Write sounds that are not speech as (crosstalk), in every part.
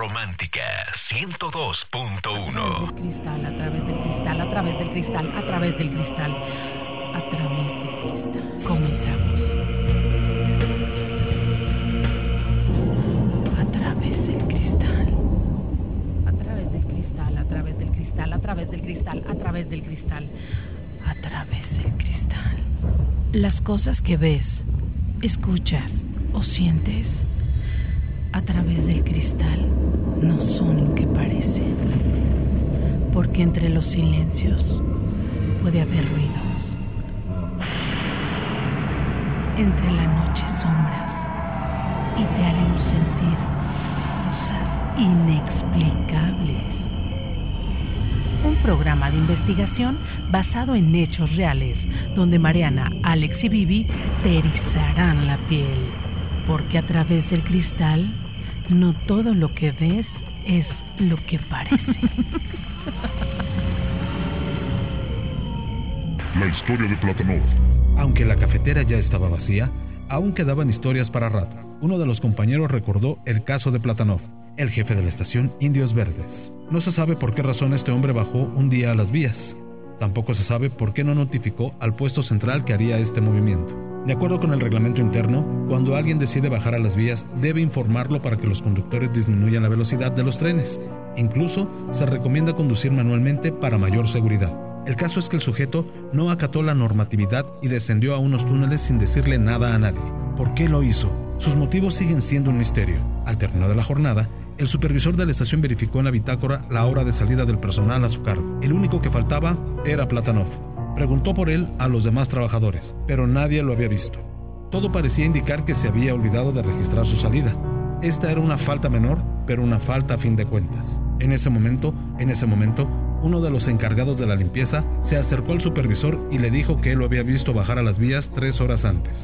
romántica 102.1. Cristal, a través del cristal, a través del cristal, a través del cristal, a través del cristal. Comenzamos. A través del cristal. A través del cristal, a través del cristal, a través del cristal, a través del cristal, a través del cristal. Las cosas que ves, escuchas o sientes a través del cristal no son lo que parecen. Porque entre los silencios puede haber ruidos. Entre la noche sombras y te haremos sentir cosas inexplicables. Un programa de investigación basado en hechos reales, donde Mariana, Alex y Vivi te erizarán la piel. Porque a través del cristal no todo lo que ves es lo que parece. La historia de Platanov. Aunque la cafetera ya estaba vacía, aún quedaban historias para rato. Uno de los compañeros recordó el caso de Platanov, el jefe de la estación Indios Verdes. No se sabe por qué razón este hombre bajó un día a las vías. Tampoco se sabe por qué no notificó al puesto central que haría este movimiento. De acuerdo con el reglamento interno, cuando alguien decide bajar a las vías, debe informarlo para que los conductores disminuyan la velocidad de los trenes. Incluso se recomienda conducir manualmente para mayor seguridad. El caso es que el sujeto no acató la normatividad y descendió a unos túneles sin decirle nada a nadie. ¿Por qué lo hizo? Sus motivos siguen siendo un misterio. Al término de la jornada, el supervisor de la estación verificó en la bitácora la hora de salida del personal a su cargo. El único que faltaba era Platanov. Preguntó por él a los demás trabajadores, pero nadie lo había visto. Todo parecía indicar que se había olvidado de registrar su salida. Esta era una falta menor, pero una falta a fin de cuentas. En ese momento, en ese momento, uno de los encargados de la limpieza se acercó al supervisor y le dijo que él lo había visto bajar a las vías tres horas antes.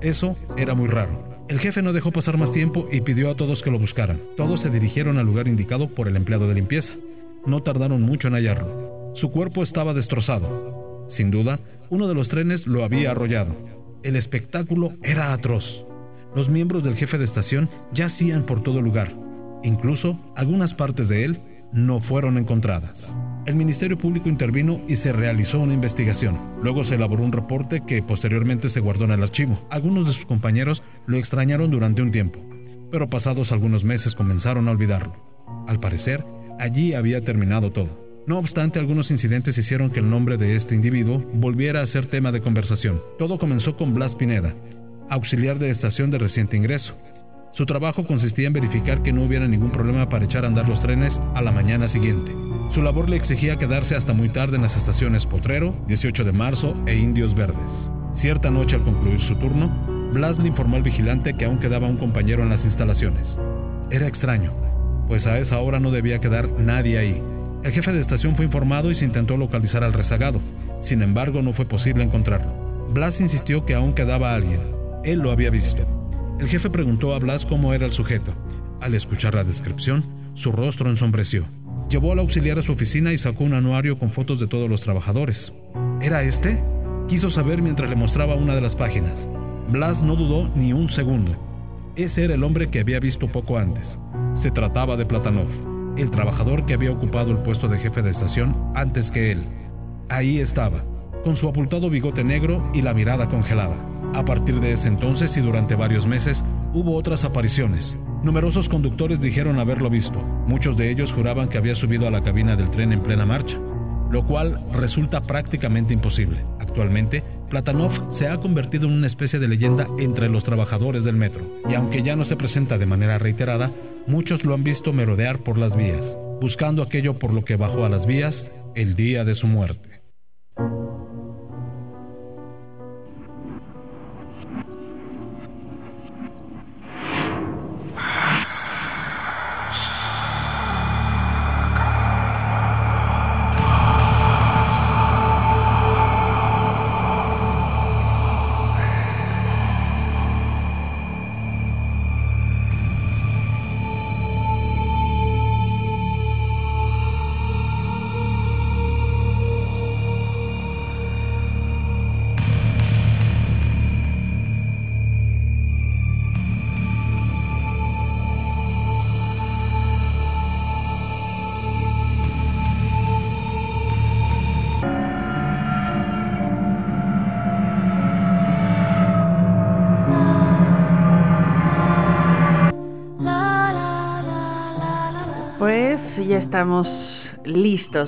Eso era muy raro. El jefe no dejó pasar más tiempo y pidió a todos que lo buscaran. Todos se dirigieron al lugar indicado por el empleado de limpieza. No tardaron mucho en hallarlo. Su cuerpo estaba destrozado. Sin duda, uno de los trenes lo había arrollado. El espectáculo era atroz. Los miembros del jefe de estación yacían por todo lugar. Incluso algunas partes de él no fueron encontradas. El Ministerio Público intervino y se realizó una investigación. Luego se elaboró un reporte que posteriormente se guardó en el archivo. Algunos de sus compañeros lo extrañaron durante un tiempo, pero pasados algunos meses comenzaron a olvidarlo. Al parecer, allí había terminado todo. No obstante, algunos incidentes hicieron que el nombre de este individuo volviera a ser tema de conversación. Todo comenzó con Blas Pineda, auxiliar de estación de reciente ingreso. Su trabajo consistía en verificar que no hubiera ningún problema para echar a andar los trenes a la mañana siguiente. Su labor le exigía quedarse hasta muy tarde en las estaciones Potrero, 18 de marzo e Indios Verdes. Cierta noche al concluir su turno, Blas le informó al vigilante que aún quedaba un compañero en las instalaciones. Era extraño, pues a esa hora no debía quedar nadie ahí. El jefe de estación fue informado y se intentó localizar al rezagado. Sin embargo, no fue posible encontrarlo. Blas insistió que aún quedaba alguien. Él lo había visto. El jefe preguntó a Blas cómo era el sujeto. Al escuchar la descripción, su rostro ensombreció. Llevó al auxiliar a su oficina y sacó un anuario con fotos de todos los trabajadores. ¿Era este? Quiso saber mientras le mostraba una de las páginas. Blas no dudó ni un segundo. Ese era el hombre que había visto poco antes. Se trataba de Platanov, el trabajador que había ocupado el puesto de jefe de estación antes que él. Ahí estaba, con su abultado bigote negro y la mirada congelada. A partir de ese entonces y durante varios meses hubo otras apariciones. Numerosos conductores dijeron haberlo visto. Muchos de ellos juraban que había subido a la cabina del tren en plena marcha, lo cual resulta prácticamente imposible. Actualmente, Platanov se ha convertido en una especie de leyenda entre los trabajadores del metro, y aunque ya no se presenta de manera reiterada, muchos lo han visto merodear por las vías, buscando aquello por lo que bajó a las vías el día de su muerte.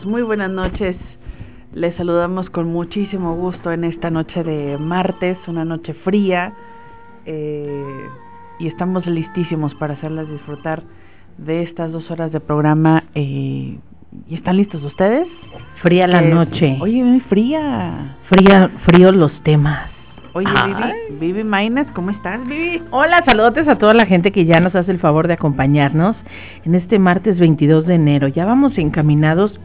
Muy buenas noches. Les saludamos con muchísimo gusto en esta noche de martes, una noche fría. Eh, y estamos listísimos para hacerles disfrutar de estas dos horas de programa. Eh, ¿Y están listos ustedes? Fría la noche. Oye, muy fría. Fría, fríos los temas. Oye, Vivi, Vivi Maines, ¿cómo estás, Vivi? Hola, saludos a toda la gente que ya nos hace el favor de acompañarnos en este martes 22 de enero. Ya vamos encaminados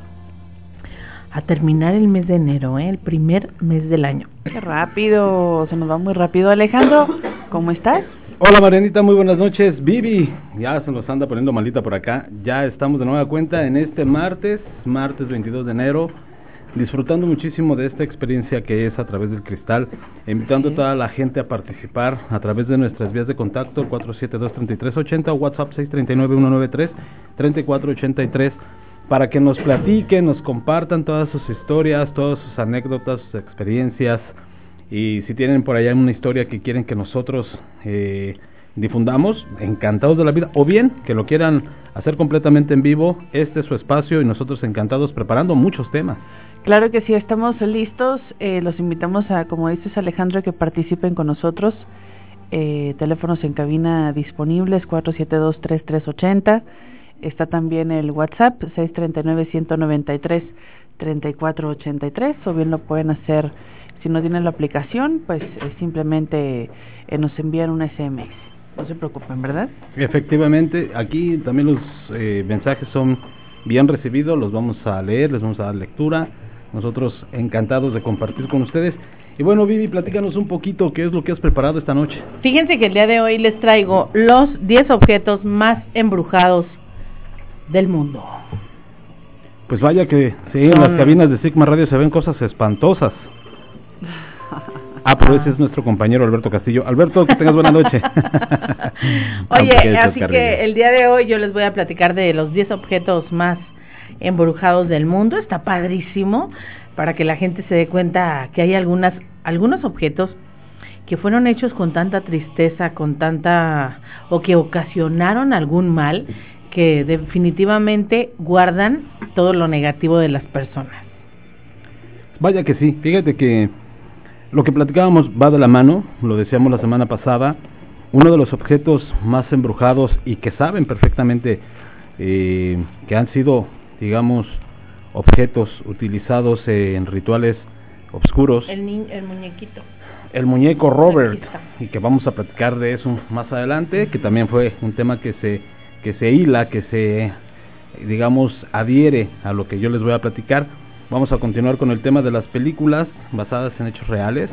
a terminar el mes de enero, ¿eh? el primer mes del año. Qué rápido, se nos va muy rápido. Alejandro, ¿cómo estás? Hola Marianita, muy buenas noches. Vivi, ya se nos anda poniendo malita por acá. Ya estamos de nueva cuenta en este martes, martes 22 de enero disfrutando muchísimo de esta experiencia que es a través del cristal, invitando a toda la gente a participar a través de nuestras vías de contacto, 472-3380 o WhatsApp 639-193-3483, para que nos platiquen, nos compartan todas sus historias, todas sus anécdotas, sus experiencias, y si tienen por allá una historia que quieren que nosotros eh, difundamos, encantados de la vida, o bien que lo quieran hacer completamente en vivo, este es su espacio y nosotros encantados preparando muchos temas. Claro que sí, estamos listos. Eh, los invitamos a, como dices Alejandro, que participen con nosotros. Eh, teléfonos en cabina disponibles 472-3380. Está también el WhatsApp 639-193-3483. O bien lo pueden hacer, si no tienen la aplicación, pues eh, simplemente nos envían un SMS. No se preocupen, ¿verdad? Efectivamente, aquí también los mensajes son bien recibidos, los vamos a leer, les vamos a dar lectura nosotros encantados de compartir con ustedes. Y bueno, Vivi, platícanos un poquito qué es lo que has preparado esta noche. Fíjense que el día de hoy les traigo los 10 objetos más embrujados del mundo. Pues vaya que sí, en las cabinas de Sigma Radio se ven cosas espantosas. (laughs) Ah, pero ese es nuestro compañero Alberto Castillo. Alberto, que tengas buena noche. (laughs) Oye, así que el día de hoy yo les voy a platicar de los 10 objetos más embrujados del mundo. Está padrísimo para que la gente se dé cuenta que hay algunas, algunos objetos que fueron hechos con tanta tristeza, con tanta, o que ocasionaron algún mal, que definitivamente guardan todo lo negativo de las personas. Vaya que sí, fíjate que lo que platicábamos va de la mano, lo decíamos la semana pasada, uno de los objetos más embrujados y que saben perfectamente eh, que han sido digamos, objetos utilizados en rituales oscuros. El, el muñequito. El muñeco Robert, y que vamos a platicar de eso más adelante, que también fue un tema que se, que se hila, que se, digamos, adhiere a lo que yo les voy a platicar. Vamos a continuar con el tema de las películas basadas en hechos reales.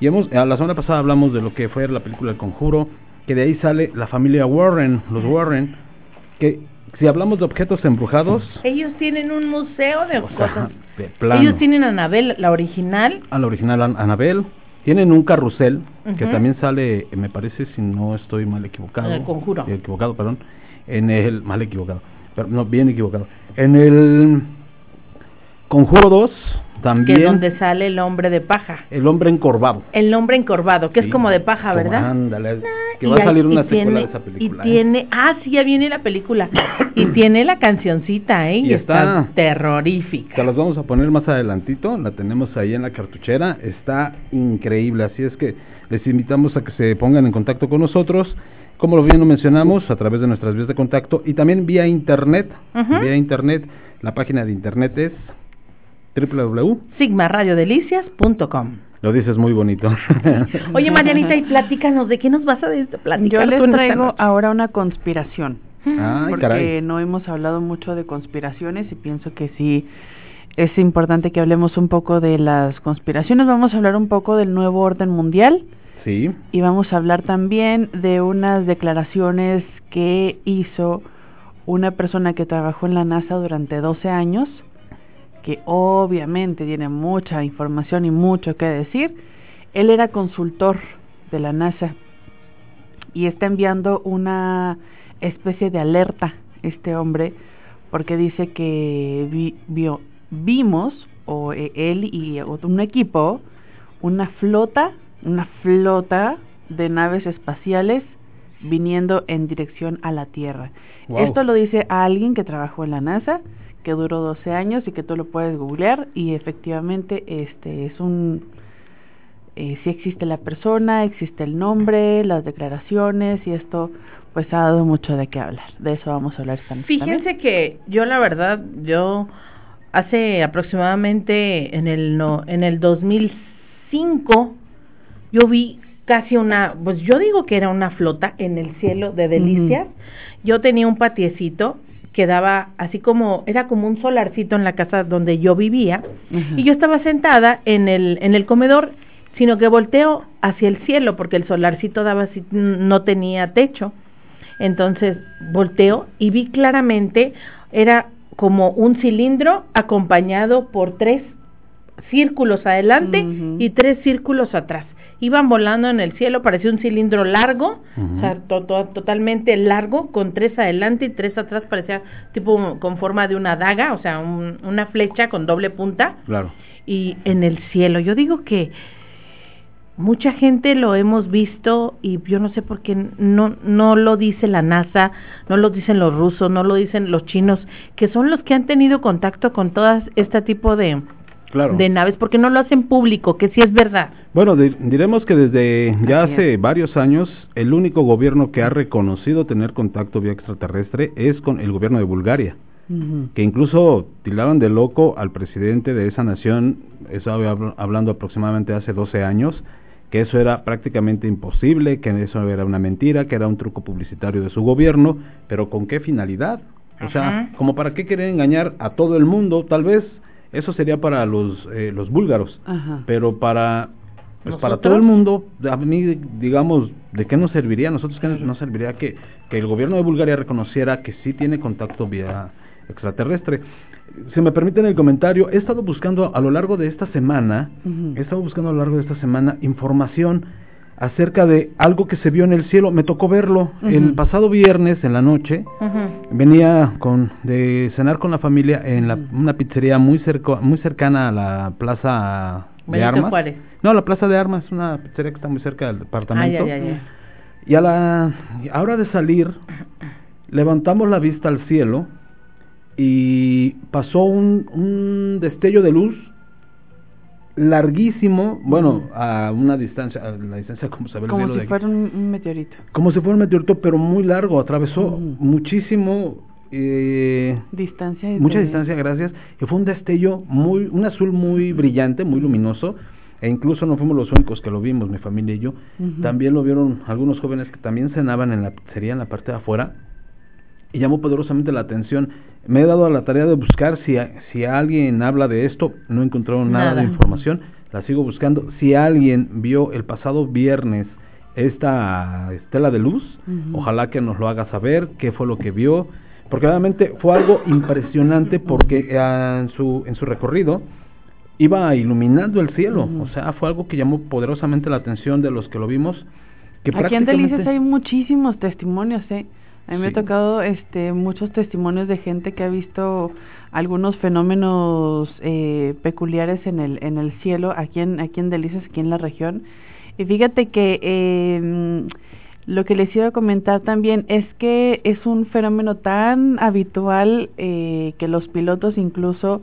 Y hemos, la semana pasada hablamos de lo que fue la película El Conjuro, que de ahí sale la familia Warren, los Warren, que si hablamos de objetos embrujados... Ellos tienen un museo de cosas. Ellos tienen a Anabel, la original. A la original Anabel. Tienen un carrusel que también sale, me parece, si no estoy mal equivocado. El conjuro. Equivocado, perdón. En el... Mal equivocado. Pero, no, bien equivocado. En el Conjuro 2 también. Que es donde sale el hombre de paja. El hombre encorvado. El hombre encorvado, que es como de paja, ¿verdad? Ándale, que va a salir una secuela de esa película. Y ¿eh? tiene, ah, sí, ya viene la película. (coughs) y tiene la cancioncita, ¿eh? Y, está, terrorífica. Te las vamos a poner más adelantito, la tenemos ahí en la cartuchera, está increíble, así es que les invitamos a que se pongan en contacto con nosotros como lo bien lo mencionamos, a través de nuestras vías de contacto y también vía internet. Vía internet, la página de internet es www.sigmaradiodelicias.com. Lo dices muy bonito. (laughs) Oye, Marianita, y platícanos, ¿de qué nos vas a platicar? Yo les traigo ahora una conspiración. porque no hemos hablado mucho de conspiraciones y pienso que sí es importante que hablemos un poco de las conspiraciones. Vamos a hablar un poco del nuevo orden mundial. Y vamos a hablar también de unas declaraciones que hizo una persona que trabajó en la NASA durante 12 años que obviamente tiene mucha información y mucho que decir, él era consultor de la NASA y está enviando una especie de alerta este hombre porque dice que vio, vimos o e, él y un equipo una flota una flota de naves espaciales viniendo en dirección a la Tierra. Esto lo dice alguien que trabajó en la NASA, que duró 12 años y que tú lo puedes googlear y efectivamente este es un eh, si existe la persona, existe el nombre, las declaraciones y esto pues ha dado mucho de qué hablar. De eso vamos a hablar esta noche. Fíjense que yo la verdad, yo hace aproximadamente en el no, en el 2005 yo vi casi una, pues yo digo que era una flota en el cielo de delicias. Yo tenía un patiecito que daba así como era como un solarcito en la casa donde yo vivía. Y yo estaba sentada en el en el comedor sino que volteo hacia el cielo porque el solarcito daba así, no tenía techo. Entonces volteo y vi claramente era como un cilindro acompañado por tres círculos adelante y tres círculos atrás iban volando en el cielo, parecía un cilindro largo, o sea, totalmente largo, con tres adelante y tres atrás, parecía tipo con forma de una daga, o sea, una flecha con doble punta. Claro. Y en el cielo, yo digo que mucha gente lo hemos visto y yo no sé por qué no no lo dice la NASA, no lo dicen los rusos, no lo dicen los chinos, que son los que han tenido contacto con todas este tipo de de naves, porque no lo hacen público, que sí es verdad. Bueno, diremos que desde ya hace varios años el único gobierno que ha reconocido tener contacto vía extraterrestre es con el gobierno de Bulgaria, que incluso tildaban de loco al presidente de esa nación, eso hablando aproximadamente hace 12 años, que eso era prácticamente imposible, que eso era una mentira, que era un truco publicitario de su gobierno, pero ¿con qué finalidad? O sea, como para qué quieren engañar a todo el mundo, tal vez eso sería para los, eh, los búlgaros, pero para pues para todo el mundo, a mí, digamos, ¿de qué nos serviría? Nosotros, ¿qué nos serviría que, que el gobierno de Bulgaria reconociera que sí tiene contacto vía extraterrestre? Si me permiten el comentario, he estado buscando a lo largo de esta semana, he estado buscando a lo largo de esta semana información acerca de algo que se vio en el cielo. Me tocó verlo el pasado viernes en la noche. Venía con de cenar con la familia en la, una pizzería muy cerca, muy cercana a la plaza de armas. No, la plaza de armas, una pizzería que está muy cerca del departamento. Ah, y a la hora de salir levantamos la vista al cielo y pasó un, un destello de luz larguísimo, bueno, a una distancia, a la distancia como se ve Como si fuera un, meteorito. Como si fuera un meteorito, pero muy largo, atravesó muchísimo eh, distancia mucha distancia gracias. Y fue un destello muy un azul muy brillante muy luminoso e incluso no fuimos los únicos que lo vimos mi familia y yo. También lo vieron algunos jóvenes que también cenaban en la sería en la parte de afuera y llamó poderosamente la atención. Me he dado a la tarea de buscar si, si alguien habla de esto, no he encontrado nada, de información, la sigo buscando. Si alguien vio el pasado viernes esta estela de luz, ojalá que nos lo haga saber qué fue lo que vio, porque realmente fue algo impresionante porque en su, en su recorrido iba iluminando el cielo, o sea, fue algo que llamó poderosamente la atención de los que lo vimos. Que Aquí en Delicias hay muchísimos testimonios, ¿eh? A mí me ha tocado este, muchos testimonios de gente que ha visto algunos fenómenos eh, peculiares en el, en el cielo, aquí en, aquí en Delicias, aquí en la región. Y fíjate que eh, lo que les iba a comentar también es que es un fenómeno tan habitual eh, que los pilotos incluso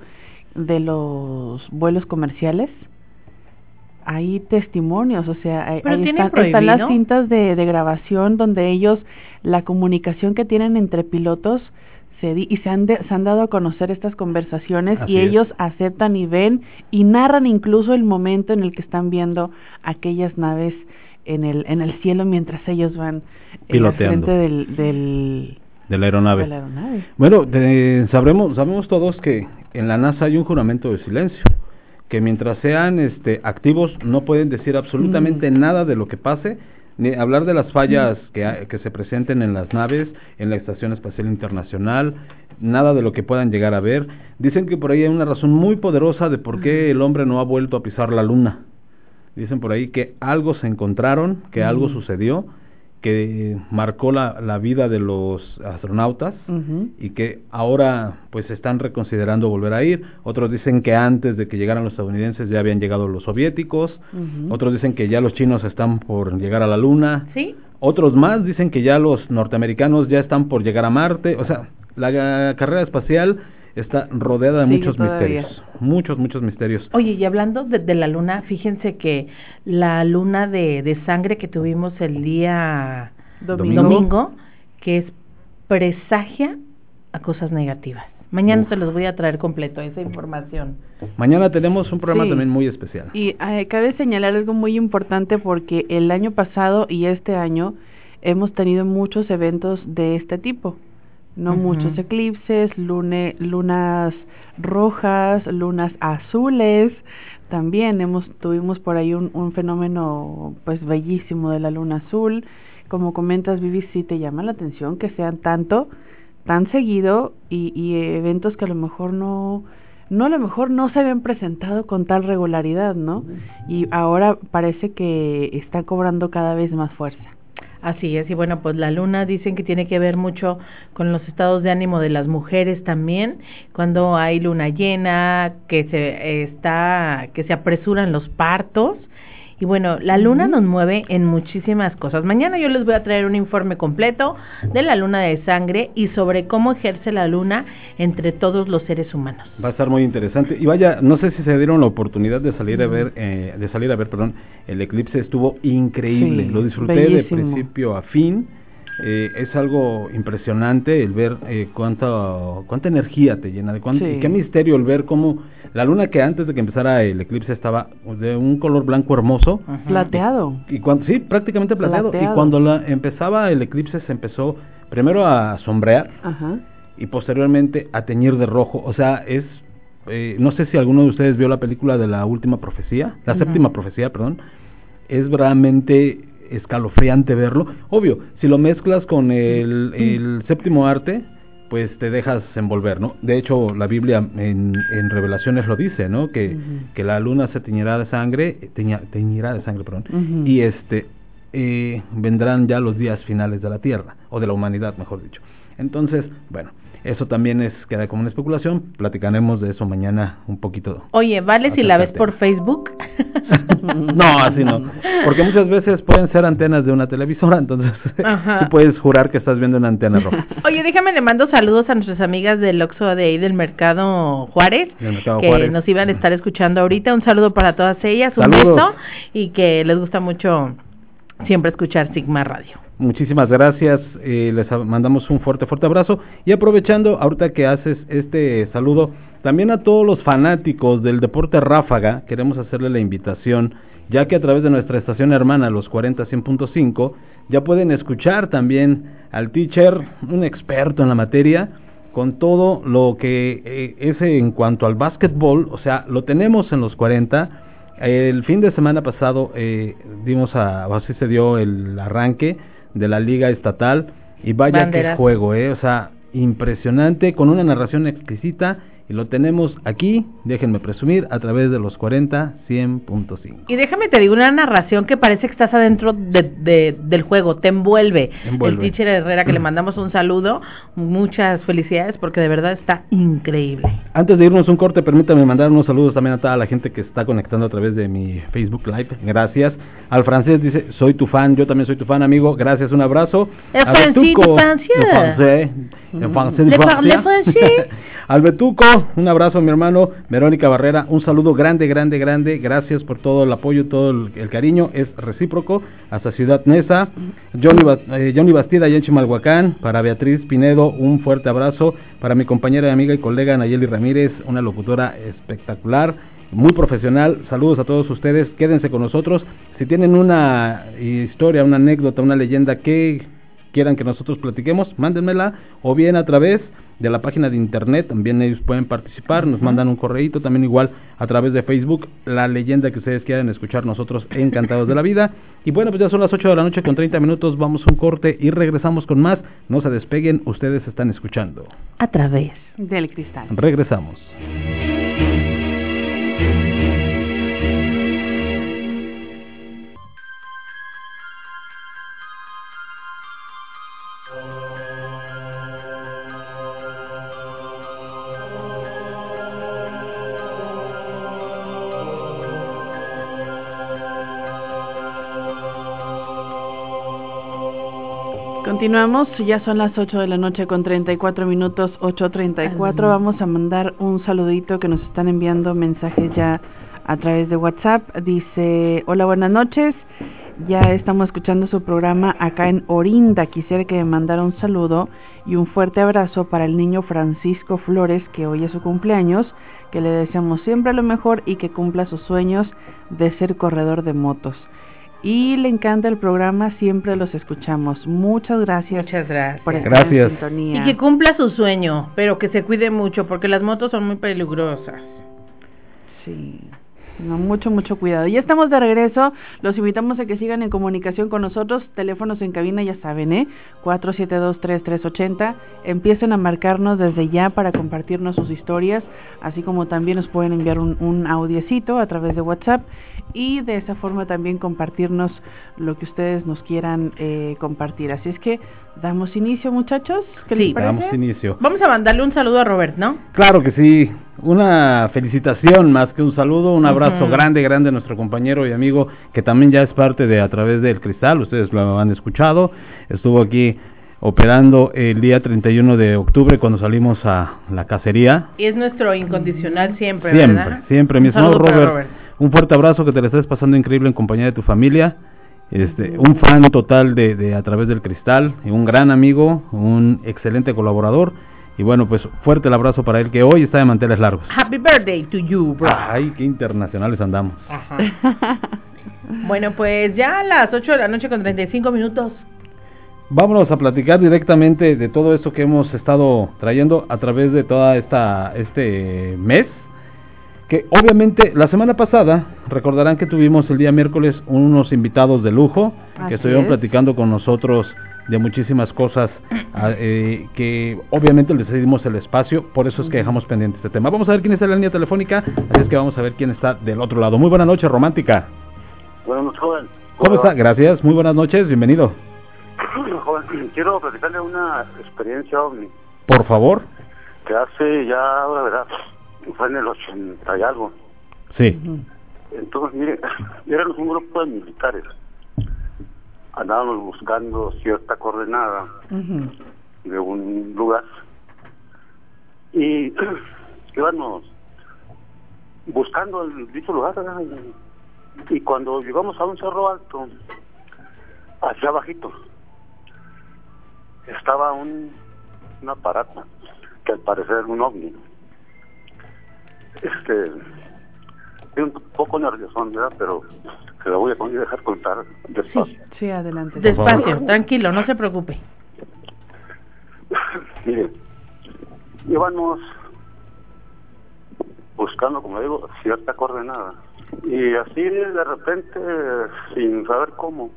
de los vuelos comerciales hay testimonios, o sea, ahí están, las cintas de, de, grabación donde ellos, la comunicación que tienen entre pilotos, se y se han, se han dado a conocer estas conversaciones y ellos aceptan y ven y narran incluso el momento en el que están viendo aquellas naves en el, en el cielo mientras ellos van piloteando. frente del, del de la aeronave. Bueno, sabremos, sabemos todos que en la NASA hay un juramento de silencio que mientras sean este, activos no pueden decir absolutamente mm. nada de lo que pase, ni hablar de las fallas mm. que, que se presenten en las naves, en la Estación Espacial Internacional, nada de lo que puedan llegar a ver. Dicen que por ahí hay una razón muy poderosa de por qué el hombre no ha vuelto a pisar la luna. Dicen por ahí que algo se encontraron, que algo sucedió que marcó la, la vida de los astronautas y que ahora pues están reconsiderando volver a ir. Otros dicen que antes de que llegaran los estadounidenses ya habían llegado los soviéticos. Otros dicen que ya los chinos están por llegar a la luna. Sí. Otros más dicen que ya los norteamericanos ya están por llegar a Marte. O sea, la carrera espacial está rodeada de muchos misterios. Muchos, muchos misterios. Oye, y hablando de, la luna, fíjense que la luna de, de sangre que tuvimos el día domingo, que es presagia a cosas negativas. Mañana se los voy a traer completo esa información. Mañana tenemos un programa también muy especial. Y eh, cabe señalar algo muy importante porque el año pasado y este año hemos tenido muchos eventos de este tipo. No muchos eclipses, lune, lunas rojas, lunas azules. También hemos tuvimos por ahí un, un fenómeno pues bellísimo de la luna azul. Como comentas, Vivi, sí te llama la atención que sean tanto tan seguido y, y eventos que a lo mejor no no a lo mejor no se habían presentado con tal regularidad, ¿no? Y ahora parece que está cobrando cada vez más fuerza. Así es, y bueno, pues la luna dicen que tiene que ver mucho con los estados de ánimo de las mujeres también, cuando hay luna llena, que se está, que se apresuran los partos, y bueno, la luna nos mueve en muchísimas cosas. Mañana yo les voy a traer un informe completo de la luna de sangre y sobre cómo ejerce la luna entre todos los seres humanos. Va a estar muy interesante. Y vaya, no sé si se dieron la oportunidad de salir a ver, eh, de salir a ver, perdón, el eclipse estuvo increíble. Lo disfruté de principio a fin eh, es algo impresionante el ver eh, cuánta, cuánta energía te llena, de cuánto, y qué misterio el ver cómo la luna que antes de que empezara el eclipse estaba de un color blanco hermoso. Plateado. Y, cuando, sí, prácticamente plateado. Y cuando la, empezaba el eclipse se empezó primero a sombrear y posteriormente a teñir de rojo. O sea, es eh, no sé si alguno de ustedes vio la película de la última profecía, la séptima profecía, perdón, es realmente escalofriante verlo. Obvio, si lo mezclas con el, el séptimo arte, pues te dejas envolver, ¿no? De hecho, la Biblia en, en Revelaciones lo dice, ¿no? Que, que la luna se teñirá de sangre, teñirá de sangre, perdón, y este, eh, vendrán ya los días finales de la tierra, o de la humanidad, mejor dicho. Entonces, bueno, eso también es queda como una especulación. Platicaremos de eso mañana un poquito. Oye, ¿vale si la ves por Facebook? (laughs) no, así no. Porque muchas veces pueden ser antenas de una televisora, entonces (laughs) tú puedes jurar que estás viendo una antena roja. (laughs) Oye, déjame le mando saludos a nuestras amigas del Oxo de ahí del Mercado Juárez, que nos iban a estar escuchando ahorita. Un saludo para todas ellas, un beso y que les gusta mucho siempre escuchar Sigma Radio. Muchísimas gracias, eh, les mandamos un fuerte, fuerte abrazo y aprovechando ahorita que haces este saludo, también a todos los fanáticos del deporte ráfaga, queremos hacerle la invitación, ya que a través de nuestra estación hermana, los 40 ya pueden escuchar también al teacher, un experto en la materia, con todo lo que eh, es en cuanto al básquetbol, o sea, lo tenemos en los 40, el fin de semana pasado eh, dimos a, así se dio el arranque de la liga estatal. Y vaya que juego, eh, o sea, impresionante con una narración exquisita y lo tenemos aquí, déjenme presumir, a través de los 40 100.5. Y déjame te digo una narración que parece que estás adentro de, del juego, te envuelve. El teacher Herrera, que le (clears throat) mandamos un saludo, muchas felicidades porque de verdad está increíble. Antes de irnos un corte, permítame mandar unos saludos también a toda la gente que está conectando a través de mi Facebook Live. Gracias. Al francés dice, soy tu fan, yo también soy tu fan, amigo. Gracias, un abrazo. El francés, francés. El francés. Al (laughs) Betuco, un abrazo mi hermano. Verónica Barrera, un saludo grande, grande, grande. Gracias por todo el apoyo, todo el, cariño. Es recíproco. Hasta Ciudad Neza. Johnny, eh, Johnny Bastida y en Chimalhuacán. Para Beatriz Pinedo, un fuerte abrazo. Para mi compañera, amiga y colega Nayeli Ramírez, una locutora espectacular muy profesional. Saludos a todos ustedes. Quédense con nosotros. Si tienen una historia, una anécdota, una leyenda que quieran que nosotros platiquemos, mándenmela o bien a través de la página de internet, también ellos pueden participar, nos mandan un correíto, también igual a través de Facebook, la leyenda que ustedes quieran escuchar nosotros encantados de la vida. (laughs) Y bueno, pues ya son las 8 de la noche con 30 minutos, vamos a un corte y regresamos con más. No se despeguen, ustedes están escuchando. A través del cristal. Regresamos. Continuamos, ya son las 8 de la noche con 34 minutos, 8.34. Vamos a mandar un saludito que nos están enviando mensajes ya a través de WhatsApp. Dice, hola, buenas noches. Ya estamos escuchando su programa acá en Orinda. Quisiera que me mandara un saludo y un fuerte abrazo para el niño Francisco Flores, que hoy es su cumpleaños, que le deseamos siempre lo mejor y que cumpla sus sueños de ser corredor de motos y le encanta el programa, siempre los escuchamos. Muchas gracias. Muchas gracias. Por estar Gracias. en sintonía. Y que cumpla su sueño, pero que se cuide mucho, porque las motos son muy peligrosas. Sí. Mucho, mucho cuidado. Ya estamos de regreso. Los invitamos a que sigan en comunicación con nosotros. Teléfonos en cabina, ya saben, ¿eh? 472-3380. Empiecen a marcarnos desde ya para compartirnos sus historias, así como también nos pueden enviar un, un audiecito a través de WhatsApp y de esa forma también compartirnos lo que ustedes nos quieran eh, compartir. Así es que damos inicio, muchachos. ¿Qué Sí. les parece? Damos inicio. Vamos a mandarle un saludo a Robert, ¿no? Claro que sí. Una felicitación más que un saludo, un abrazo grande, grande a nuestro compañero y amigo que también ya es parte de A través del Cristal, ustedes lo han escuchado, estuvo aquí operando el día 31 de octubre cuando salimos a la cacería. Y es nuestro incondicional siempre, Siempre, ¿verdad? siempre, mi estimado saludo para Robert, un fuerte abrazo, que te la estés pasando increíble en compañía de tu familia. Este, un fan total de, de A través del Cristal, y un gran amigo, un excelente colaborador. Y bueno, pues fuerte el abrazo para él que hoy está de manteles largos. Happy birthday to you, bro. Ay, qué internacionales andamos. Ajá. (laughs) bueno, pues ya a las 8 de la noche con 35 minutos. Vámonos a platicar directamente de todo esto que hemos estado trayendo a través de toda esta este mes. Que obviamente la semana pasada recordarán que tuvimos el día miércoles unos invitados de lujo Así que estuvieron es. platicando con nosotros de muchísimas cosas a- eh, que obviamente les cedimos el espacio, por eso es que dejamos pendiente este tema. Vamos a ver quién está en la línea telefónica, así es que vamos a ver quién está del otro lado. Muy buenas noches, romántica. Buenas noches, joven. ¿Cómo está? Gracias, muy buenas noches, bienvenido. (clears throat) Joven, quiero platicarle una experiencia ovni Por favor. que hace ya, la verdad, fue en el 80 y algo. Sí. Entonces, mire, (laughs) éramos un grupo de militares. Andábamos buscando cierta coordenada de un lugar y (clears throat) íbamos buscando el dicho lugar y cuando llegamos a un cerro alto hacia abajito estaba un, un aparato que al parecer era un ovni este estoy un poco nerviosón ¿verdad? pero se lo voy a dejar contar despacio Sí, adelante. Despacio, tranquilo, no se preocupe. (laughs) Mire, íbamos buscando, como digo, cierta coordenada. Y así de repente, sin saber cómo,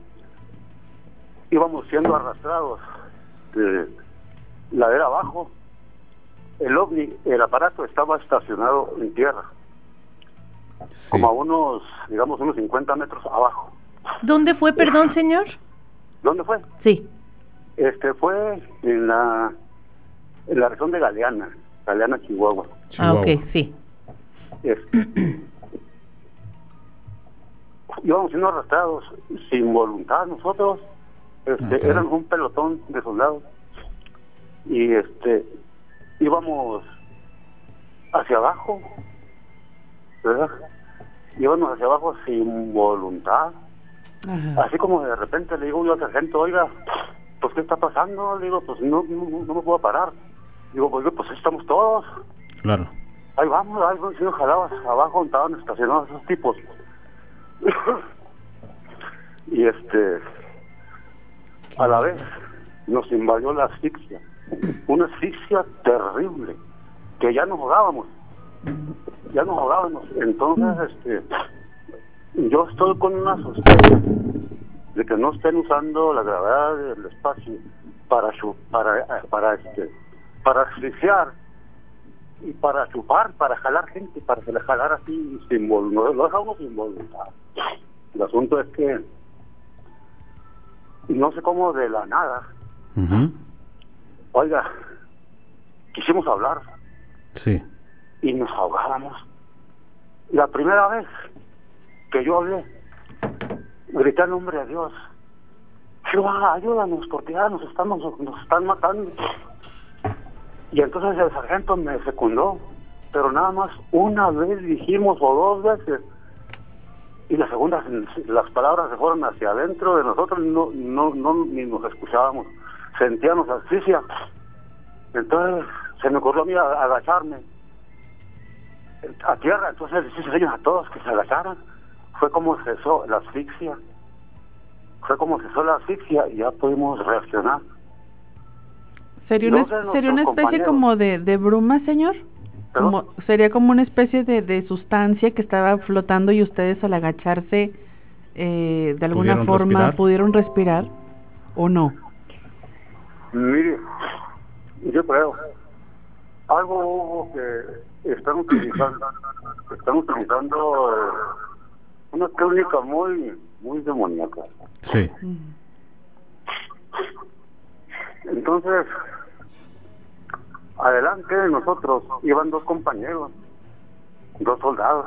íbamos siendo arrastrados de ladera abajo. El ovni, el aparato estaba estacionado en tierra, como a unos, digamos, unos 50 metros abajo. ¿Dónde fue, perdón, (clears throat) señor? ¿Dónde fue? Sí. Este fue en la, en la región de Galeana, Galeana, Chihuahua. Ah, ok, sí. Este, (clears throat) íbamos siendo arrastrados sin voluntad nosotros. Este, Ok. Eran un pelotón de soldados. Y este íbamos hacia abajo, ¿verdad? Íbamos hacia abajo sin voluntad. Ajá. Así como de repente le digo yo al sargento, oiga, pues ¿qué está pasando? Le digo, pues no, no, no me puedo parar. Digo, pues, pues estamos todos. Claro. Ahí vamos, ahí vamos, si nos jalabas abajo donde estaban estacionados esos tipos. (laughs) y este, a la vez nos invadió la asfixia. Una asfixia terrible, que ya nos ahogábamos. Ya nos ahogábamos. Entonces, este, yo estoy con una sospecha de que no estén usando la gravedad del espacio para para para este para asfixiar y para chupar, para jalar gente, para que le jalar así sin voluntad, lo dejamos sin voluntad. El asunto es que no sé cómo de la nada. Oiga, quisimos hablar Sí. y nos ahogábamos. La primera vez que yo hablé, grité el nombre de Dios. Jehová, ayúdanos, porque ya nos, estamos, nos están matando. Y entonces el sargento me secundó, pero nada más una vez dijimos o dos veces. Y la segunda, las palabras se fueron hacia adentro de nosotros, no, no, no ni nos escuchábamos, sentíamos asfixia. Entonces se me ocurrió a mí agacharme a tierra, entonces les hice señas a todos que se agacharan. Fue como cesó la asfixia. Fue como cesó la asfixia y ya pudimos reaccionar. ¿Sería una, sería una especie como de, de bruma, señor? Como, sería como una especie de, de sustancia que estaba flotando y ustedes al agacharse eh, de alguna ¿Pudieron forma respirar? pudieron respirar o no. Mire, yo creo, algo que están utilizando, están utilizando eh, una técnica muy, muy demoníaca. Sí. Entonces, adelante de nosotros iban dos compañeros, dos soldados,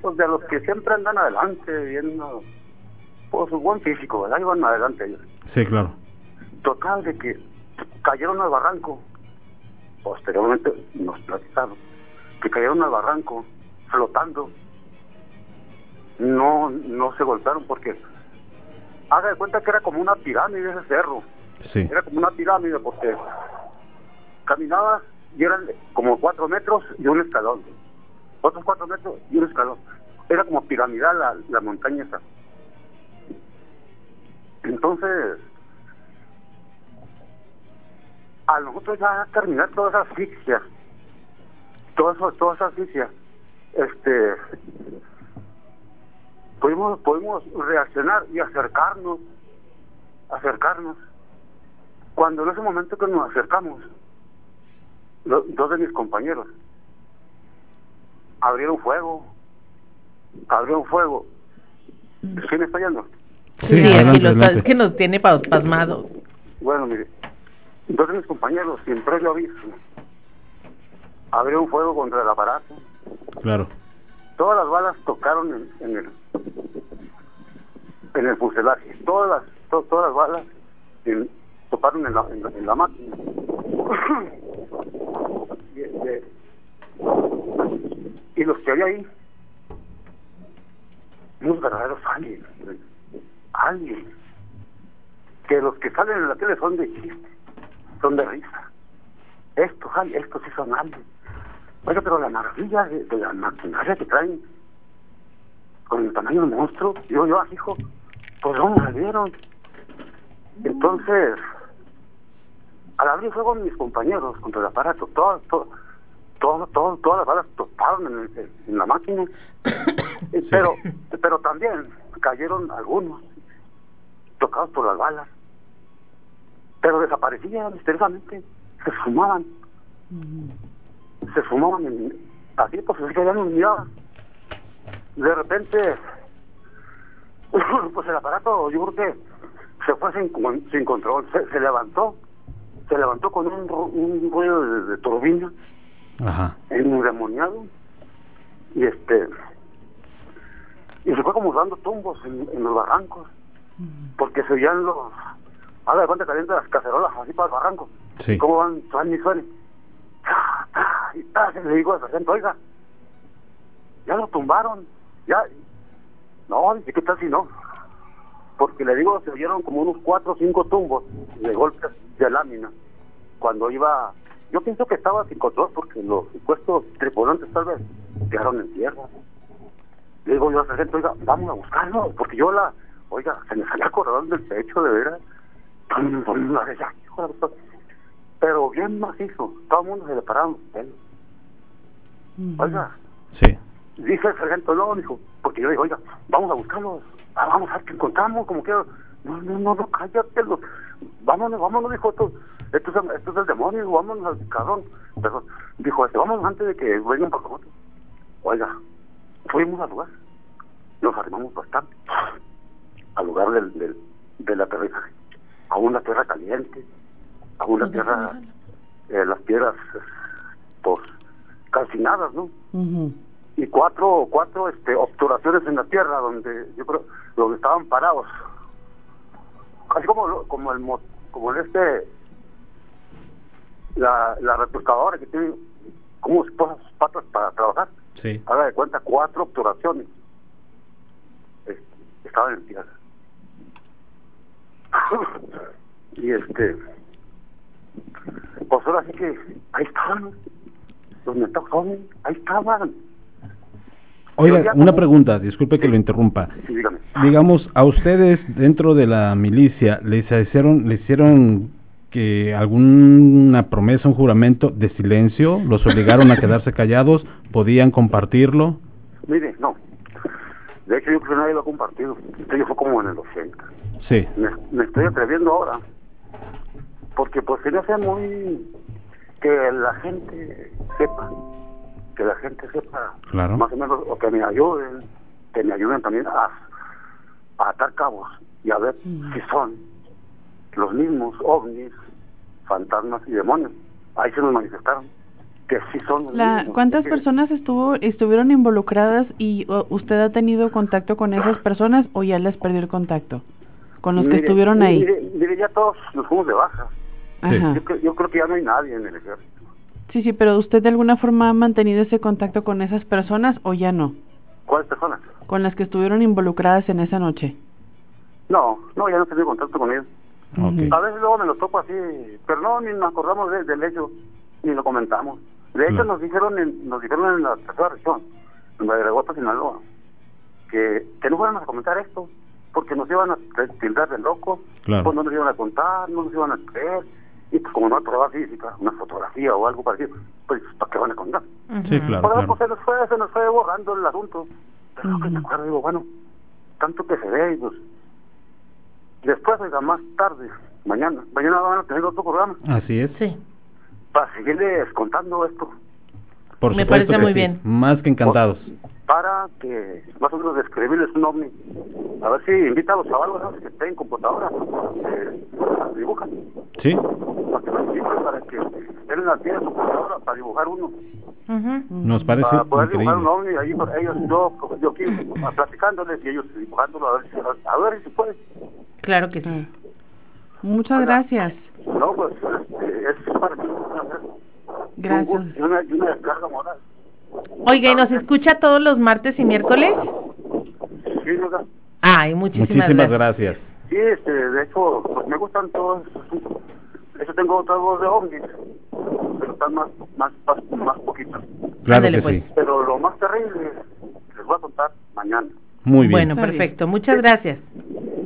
pues de los que siempre andan adelante, viendo, por su buen físico, ¿verdad? Iban adelante ellos. Sí, claro. Total de que cayeron al barranco, posteriormente nos platicaron, que cayeron al barranco flotando, no, no se golpearon porque haga de cuenta que era como una pirámide ese cerro, Sí. era como una pirámide porque caminaba y eran como cuatro metros y un escalón, otros cuatro metros y un escalón, era como piramidal la, la montaña esa. Entonces, a nosotros ya terminar toda esa asfixia, toda esa, toda esa asfixia, este, pudimos, pudimos reaccionar y acercarnos, acercarnos. Cuando en ese momento que nos acercamos, lo- dos de mis compañeros abrieron fuego, abrieron fuego. ¿Sí me está yendo? Sí, es, adelante, que lo es que nos tiene pa- pasmados. Bueno, mire, de mis compañeros, sin previo aviso, abrieron fuego contra el aparato. Claro. Todas las balas tocaron en, en el en el fuselaje. Todas las, to- todas las balas en- tocaron en la, en la, en la máquina. (clears throat) y, este, y los que había ahí, unos verdaderos aliens, aliens, que los que salen en la tele son de chiste, son de risa. Estos, estos sí son aliens. Oiga, pero la maravilla de, de la maquinaria que traen con el tamaño del monstruo, yo, yo, hijo, pues no me salieron. Entonces, al abrir fuego mis compañeros contra el aparato, todo, todo, todo, todo- todas las balas toparon en, el- en la máquina. (coughs) Pero, pero también cayeron algunos tocados por las balas. Pero desaparecían misteriosamente, se fumaban. Se fumaban en, así pues así que ya nos miraban de repente (laughs) pues el aparato yo creo que se fue sin, con- sin control. Se, se levantó se levantó con un, un ruido de, de turbina. Ajá. endemoniado. Y este y se fue como dando tumbos en, en los barrancos porque se oían los haga de cuenta avientan las cacerolas así para el barranco. Sí. cómo van suenan y ta, y le digo al sargento oiga ya lo tumbaron ya no dice qué tal si no porque le digo se oyeron como unos cuatro o cinco tumbos de golpes de lámina. Cuando iba yo pienso que estaba sin control porque los supuestos tripulantes tal vez quedaron en tierra. Le digo yo al sargento oiga vamos a buscarlo porque yo la oiga se me salía corazón del pecho de veras Pero bien macizo todo el mundo se le pararon los pelos oiga Sí. Dice el sargento, no, dijo, porque yo digo, oiga, vamos a buscarlos, ah, vamos a ver qué encontramos, como que, no, no, no, no, cállate, lo- vámonos, vámonos, dijo, esto, esto, es, esto es el demonio, vámonos al cabrón. Pero, dijo, este, vámonos antes de que vengan por nosotros. Oiga, fuimos al lugar, nos arrimamos bastante, al lugar del, del, del aterrizaje, a una tierra caliente, a una tierra, eh, las piedras, pues, calcinadas, ¿no? Y cuatro cuatro este obturaciones en la tierra donde yo creo donde estaban parados así como, lo- como el, mo- como el este, la, la que tiene como sus patas para trabajar. Sí. Haga de cuenta, cuatro obturaciones. Eh, Estaban en tierra. (laughs) y este, pues ahora sí que ahí estaban. Los mensajes ahí estaban. Oiga, una como- pregunta, disculpe que lo interrumpa. Sí. Digamos, a ustedes dentro de la milicia les hicieron, les hicieron que alguna promesa, un juramento de silencio, los obligaron a quedarse (laughs) callados, podían compartirlo. Mire, no. De hecho, yo creo que nadie lo ha compartido. Esto ya fue como en el 80. Sí, Me, me estoy atreviendo ahora. Porque pues se me hace muy... Que la gente sepa. Que la gente sepa. Claro. Más o menos, o que me ayuden. Que me ayuden también a, a atar cabos. Y a ver si son los mismos ovnis, fantasmas y demonios. Ahí se nos manifestaron. Que sí son los La, mismos. ¿Cuántas Que- personas estuvo estuvieron involucradas y usted ha tenido contacto con esas personas o ya les perdió el contacto? Con los que Mire, estuvieron ahí. Mire, mire, ya todos nos fuimos de baja. Sí. Ajá. Yo, yo creo que ya no hay nadie en el ejército. Sí, sí, pero ¿usted de alguna forma ha mantenido ese contacto con esas personas o ya no? ¿Cuáles personas? Con las que estuvieron involucradas en esa noche. No, no, ya no he tenido contacto con ellos. ok. A veces luego me lo topo así, pero no, ni nos acordamos de- del hecho, ni lo comentamos. De hecho, Claro. nos dijeron en, nos dijeron en la tercera región, en la de Guapa, Sinaloa, que, que no fuéramos a comentar esto, porque nos iban a tildar de locos, Claro. pues no nos iban a contar, no nos iban a creer, y pues como no hay prueba física, una fotografía o algo parecido, pues ¿para qué van a contar? Sí, claro, Por eso, claro. pues se nos fue, se nos fue borrando el asunto. Pero lo que me acuerdo, digo, bueno, tanto que se ve, y pues. Después, oiga, más tarde, mañana, mañana van a tener otro programa Así es. Sí. Para seguirles contando esto, Por Me parece muy sí. bien. Más que encantados. para que más o menos describirles un ovni. A ver si invita a los chavalos ¿no? que estén en computadora, eh, dibujan, Sí, para que los para que estén en la tienda de su computadora para dibujar uno. Ujú. nos parece para poder dibujar increíble. un ovni ahí por ellos yo yo aquí platicándoles y ellos dibujándolo a ver si a ver si puede Claro que sí. Muchas Oiga. gracias. no pues este, es para mí Gracias. y una, y una descarga moral Oiga, ¿y nos escucha todos los martes y miércoles? sí oiga. Ay, muchísimas, Muchísimas gracias. gracias. sí este de hecho pues me gustan todos eso tengo otra voz de ovnis pero están más más más, más poquitas Claro Ándele, que pues. sí. pero lo más terrible les voy a contar mañana Muy bien. Bueno, perfecto. Muchas gracias.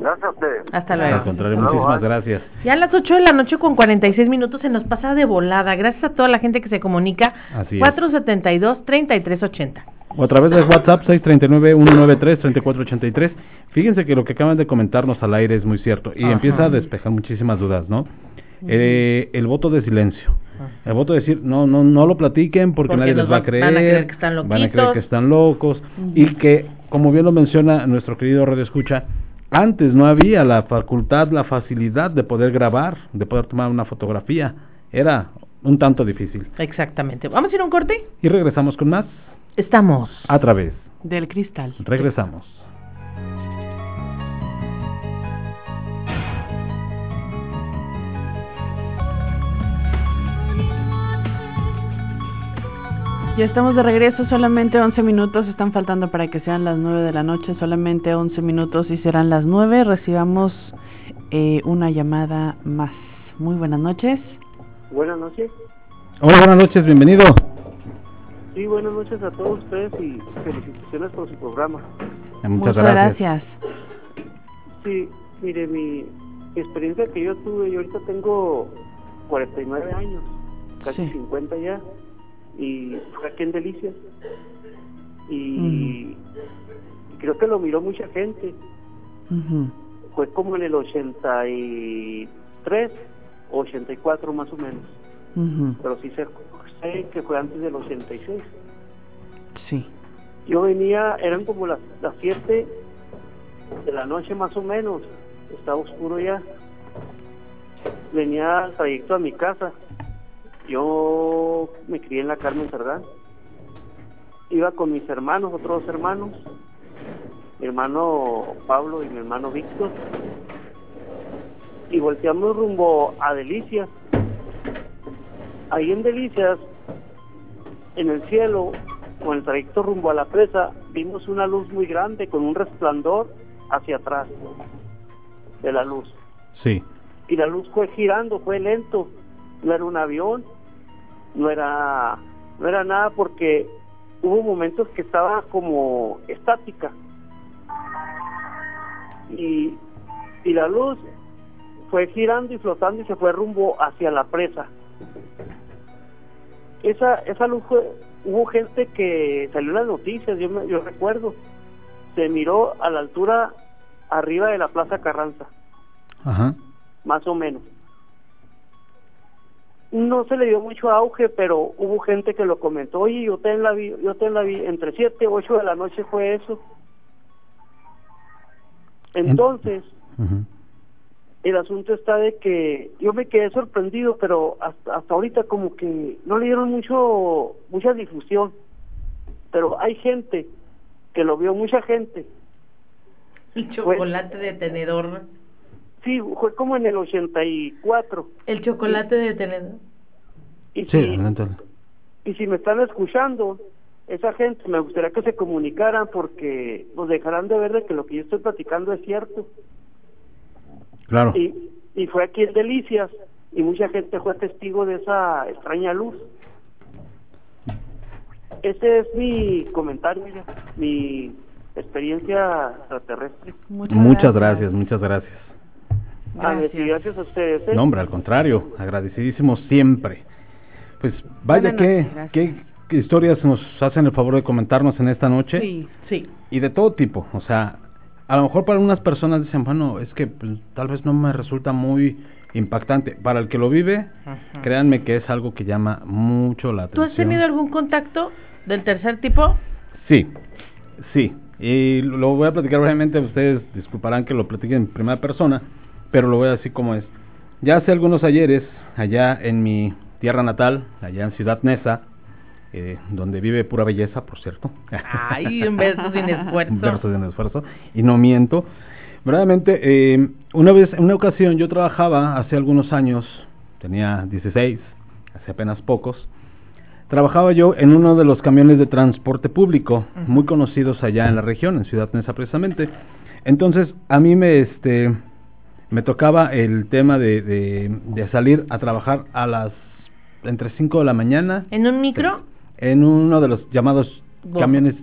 gracias a ustedes Hasta Al luego. contrario, Hasta luego, muchísimas gracias. Ya a las 8 de la noche con 46 minutos se nos pasa de volada. Gracias a toda la gente que se comunica. Así es. 472-3380. O a través de WhatsApp 639-193-3483. Fíjense que lo que acaban de comentarnos al aire es muy cierto y Ajá. empieza a despejar muchísimas dudas, ¿no? Eh, el voto de silencio. El voto de decir, no, no, no lo platiquen porque, Porque nadie les va a creer. van a creer que están Van a creer loquitos. que están locos. Y que, como bien lo menciona nuestro querido Radio Escucha, antes no había la facultad, la facilidad de poder grabar, de poder tomar una fotografía. Era un tanto difícil. Exactamente. ¿Vamos a ir a un corte? Y regresamos con más Estamos. a través. Del cristal. Regresamos. Ya estamos de regreso, solamente 11 minutos están faltando para que sean las 9 de la noche, solamente 11 minutos y serán las 9. Recibamos eh, una llamada más. Muy buenas noches. Buenas noches. Hola, buenas noches, bienvenido. Sí, buenas noches a todos ustedes y felicitaciones por su programa. Eh, Muchas, gracias. Sí, mire, mi, mi experiencia que yo tuve, yo ahorita tengo 49 años, casi Sí. 50 ya, y aquí en Delicias. Y creo que lo miró mucha gente. Fue como en el 83, 84 más o menos. Pero sí sé, sé que fue antes del 86. Sí. Yo venía, eran como las, las 7 de la noche más o menos, estaba oscuro ya. Venía al trayecto a mi casa. Yo me crié en la Carmen Cerdán. Iba con mis hermanos, otros dos hermanos, mi hermano Pablo y mi hermano Víctor. y volteamos rumbo a Delicias. Ahí en Delicias, en el cielo, con el trayecto rumbo a la presa, vimos una luz muy grande con un resplandor hacia atrás de la luz. Sí. Y la luz fue girando, fue lento. No era un avión, no era, no era nada porque hubo momentos que estaba como estática. Y, y la luz fue girando y flotando y se fue rumbo hacia la presa. Esa, esa luz fue, hubo gente que salió en las noticias, yo, me- yo recuerdo, se miró a la altura arriba de la Plaza Carranza, Ajá. más o menos. No se le dio mucho auge, pero hubo gente que lo comentó, oye, yo te la vi, yo te la vi, entre 7 y 8 de la noche fue eso. Entonces, el asunto está de que yo me quedé sorprendido, pero hasta, hasta ahorita como que no le dieron mucho mucha difusión. Pero hay gente que lo vio, mucha gente. El chocolate de tenedor. Sí, fue como en el 84. El chocolate de tenedor. Y Sí, si, adelante. y si me están escuchando, esa gente me gustaría que se comunicaran porque nos dejarán de ver de que lo que yo estoy platicando es cierto. Claro. Y, y fue aquí en Delicias y mucha gente fue testigo de esa extraña luz. Ese es mi comentario, mi experiencia extraterrestre. Muchas gracias, muchas gracias. Ah, y gracias a ustedes. ¿eh? No, hombre, al contrario, agradecidísimo siempre. Pues vaya que, gracias. qué historias nos hacen el favor de comentarnos en esta noche. Sí. Sí. Y de todo tipo, o sea, a lo mejor para unas personas dicen, bueno, es que pues, tal vez no me resulta muy impactante. Para el que lo vive, créanme que es algo que llama mucho la ¿Tú atención. has tenido algún contacto del tercer tipo? Sí, sí. Y lo voy a platicar brevemente, ustedes disculparán que lo platique en primera persona, pero lo voy a decir como es. Ya hace algunos ayeres, allá en mi tierra natal, allá en Ciudad Neza, eh, donde vive pura belleza, por cierto. Ay, un verso sin (laughs) esfuerzo. Un verso sin esfuerzo, y no miento. Verdaderamente, eh, una vez, en una ocasión, yo trabajaba hace algunos años, tenía 16, hace apenas pocos, trabajaba yo en uno de los camiones de transporte público, muy conocidos allá en la región, en Ciudad Neza precisamente. Entonces, a mí me, este, me tocaba el tema de, de- de salir a trabajar a las, entre 5 de la mañana, ¿En un micro? en uno de los llamados camiones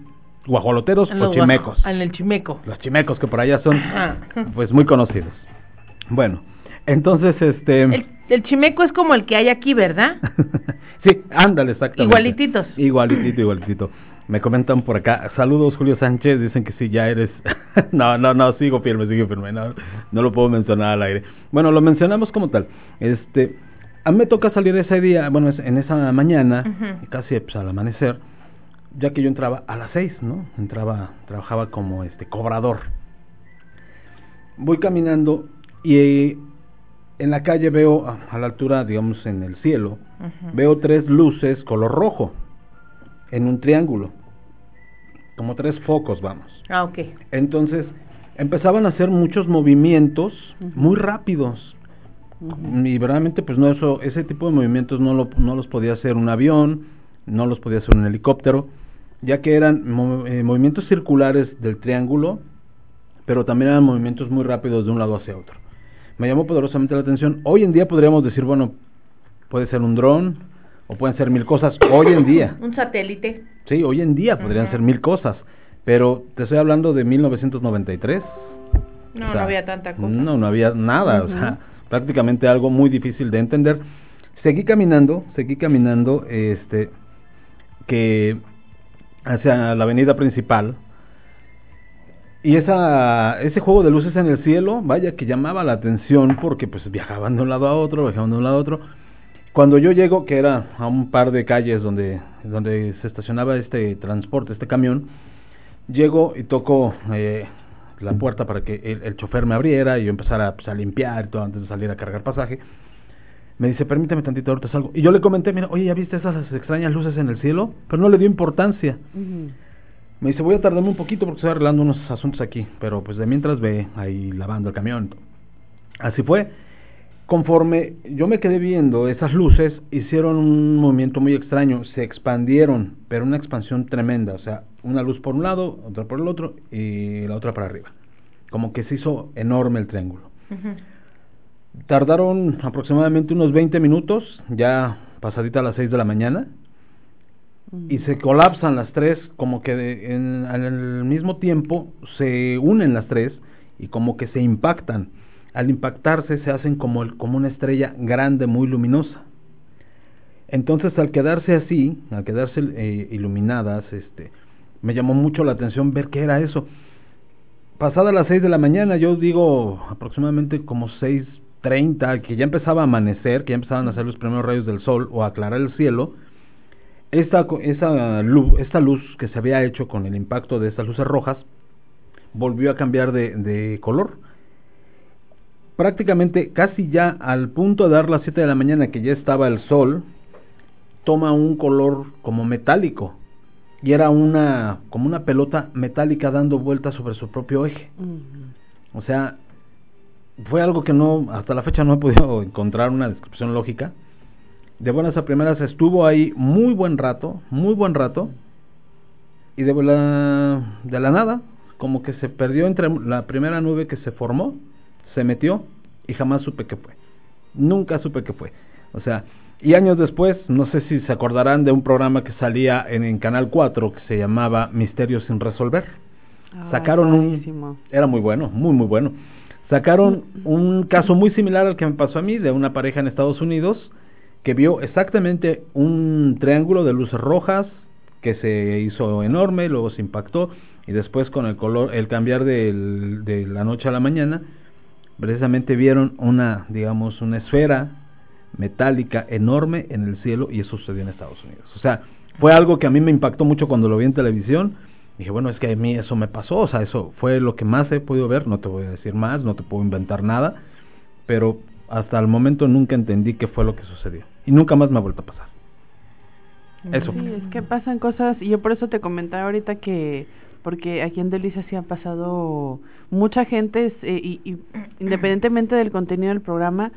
guajoloteros En o chimecos. guajo- En el chimeco. Los chimecos que por allá son Ajá. pues muy conocidos. Bueno, entonces este El, el chimeco es como el que hay aquí, ¿verdad? (laughs) sí, ándale exactamente. Igualititos. Igualitito, igualitito. Me comentan por acá, saludos Julio Sánchez, dicen que sí, ya eres... (laughs) no, no, no, sigo firme, sigo firme, no, no lo puedo mencionar al aire. Bueno, lo mencionamos como tal. Este, a mí me toca salir ese día, bueno, en esa mañana, casi pues, al amanecer, ya que yo entraba a las seis, ¿no? Entraba, trabajaba como este cobrador. Voy caminando y eh, en la calle veo, a, a la altura, digamos, en el cielo, veo tres luces color rojo en un triángulo, como tres focos, vamos. Ah, ok. Entonces empezaban a hacer muchos movimientos muy rápidos. Y verdaderamente, pues no, eso, ese tipo de movimientos no, lo- no los podía hacer un avión, no los podía hacer un helicóptero, ya que eran eh, movimientos circulares del triángulo, pero también eran movimientos muy rápidos de un lado hacia otro. Me llamó poderosamente la atención. Hoy en día podríamos decir, bueno, puede ser un dron o pueden ser mil cosas. Hoy en día, (coughs) Un satélite. sí, hoy en día podrían ser mil cosas, pero te estoy hablando de 1993. No, O sea, no había tanta cosa. No, no había nada, o sea, prácticamente algo muy difícil de entender. Seguí caminando, seguí caminando, este, que hacia la avenida principal. Y esa, ese juego de luces en el cielo, vaya que llamaba la atención porque pues viajaban de un lado a otro, viajaban de un lado a otro. Cuando yo llego, que era a un par de calles donde, donde se estacionaba este transporte, este camión, llego y toco eh, la puerta para que el, el chofer me abriera y yo empezara pues, a limpiar y todo antes de salir a cargar pasaje. Me dice, permíteme tantito, ahorita salgo. Y yo le comenté, mira, oye, ¿ya viste esas extrañas luces en el cielo? Pero no le dio importancia. Me dice, voy a tardarme un poquito porque estoy arreglando unos asuntos aquí. Pero pues de mientras ve ahí lavando el camión. Así fue. Conforme yo me quedé viendo, esas luces hicieron un movimiento muy extraño, se expandieron, pero una expansión tremenda, o sea, una luz por un lado, otra por el otro y la otra para arriba. Como que se hizo enorme el triángulo. Tardaron aproximadamente unos 20 minutos, ya pasadita a las 6 de la mañana, y se colapsan las tres, como que en, al mismo tiempo se unen las tres y como que se impactan al impactarse se hacen como, como una estrella grande, muy luminosa. Entonces al quedarse así, al quedarse eh, iluminadas, este, me llamó mucho la atención ver qué era eso. Pasada las 6 de la mañana, yo digo aproximadamente como 6.30, que ya empezaba a amanecer, que ya empezaban a hacer los primeros rayos del sol o a aclarar el cielo, esta, esa luz, esta luz que se había hecho con el impacto de estas luces rojas volvió a cambiar de color prácticamente casi ya al punto de dar las 7 de la mañana que ya estaba el sol, toma un color como metálico y era una como una pelota metálica dando vueltas sobre su propio eje. O sea, fue algo que no hasta la fecha no he podido (laughs) encontrar una descripción lógica. De buenas a primeras estuvo ahí muy buen rato, muy buen rato y de la de la nada como que se perdió entre la primera nube que se formó se metió y jamás supe qué fue. Nunca supe qué fue. O sea, y años después, no sé si se acordarán de un programa que salía en, Canal 4 que se llamaba Misterios sin resolver. Sacaron un... Era muy bueno, muy, muy bueno. Sacaron un caso muy similar al que me pasó a mí, de una pareja en Estados Unidos que vio exactamente un triángulo de luces rojas que se hizo enorme, luego se impactó y después con el color, el cambiar de la noche a la mañana, precisamente vieron una, digamos, una esfera metálica enorme en el cielo y eso sucedió en Estados Unidos. O sea, fue algo que a mí me impactó mucho cuando lo vi en televisión. Dije, bueno, es que a mí eso me pasó, o sea, eso fue lo que más he podido ver, no te voy a decir más, no te puedo inventar nada, pero hasta el momento nunca entendí qué fue lo que sucedió y nunca más me ha vuelto a pasar. Eso. Sí, es que pasan cosas y yo por eso te comentaba ahorita que porque aquí en Delicia sí ha pasado mucha gente eh, y, independientemente del contenido del programa,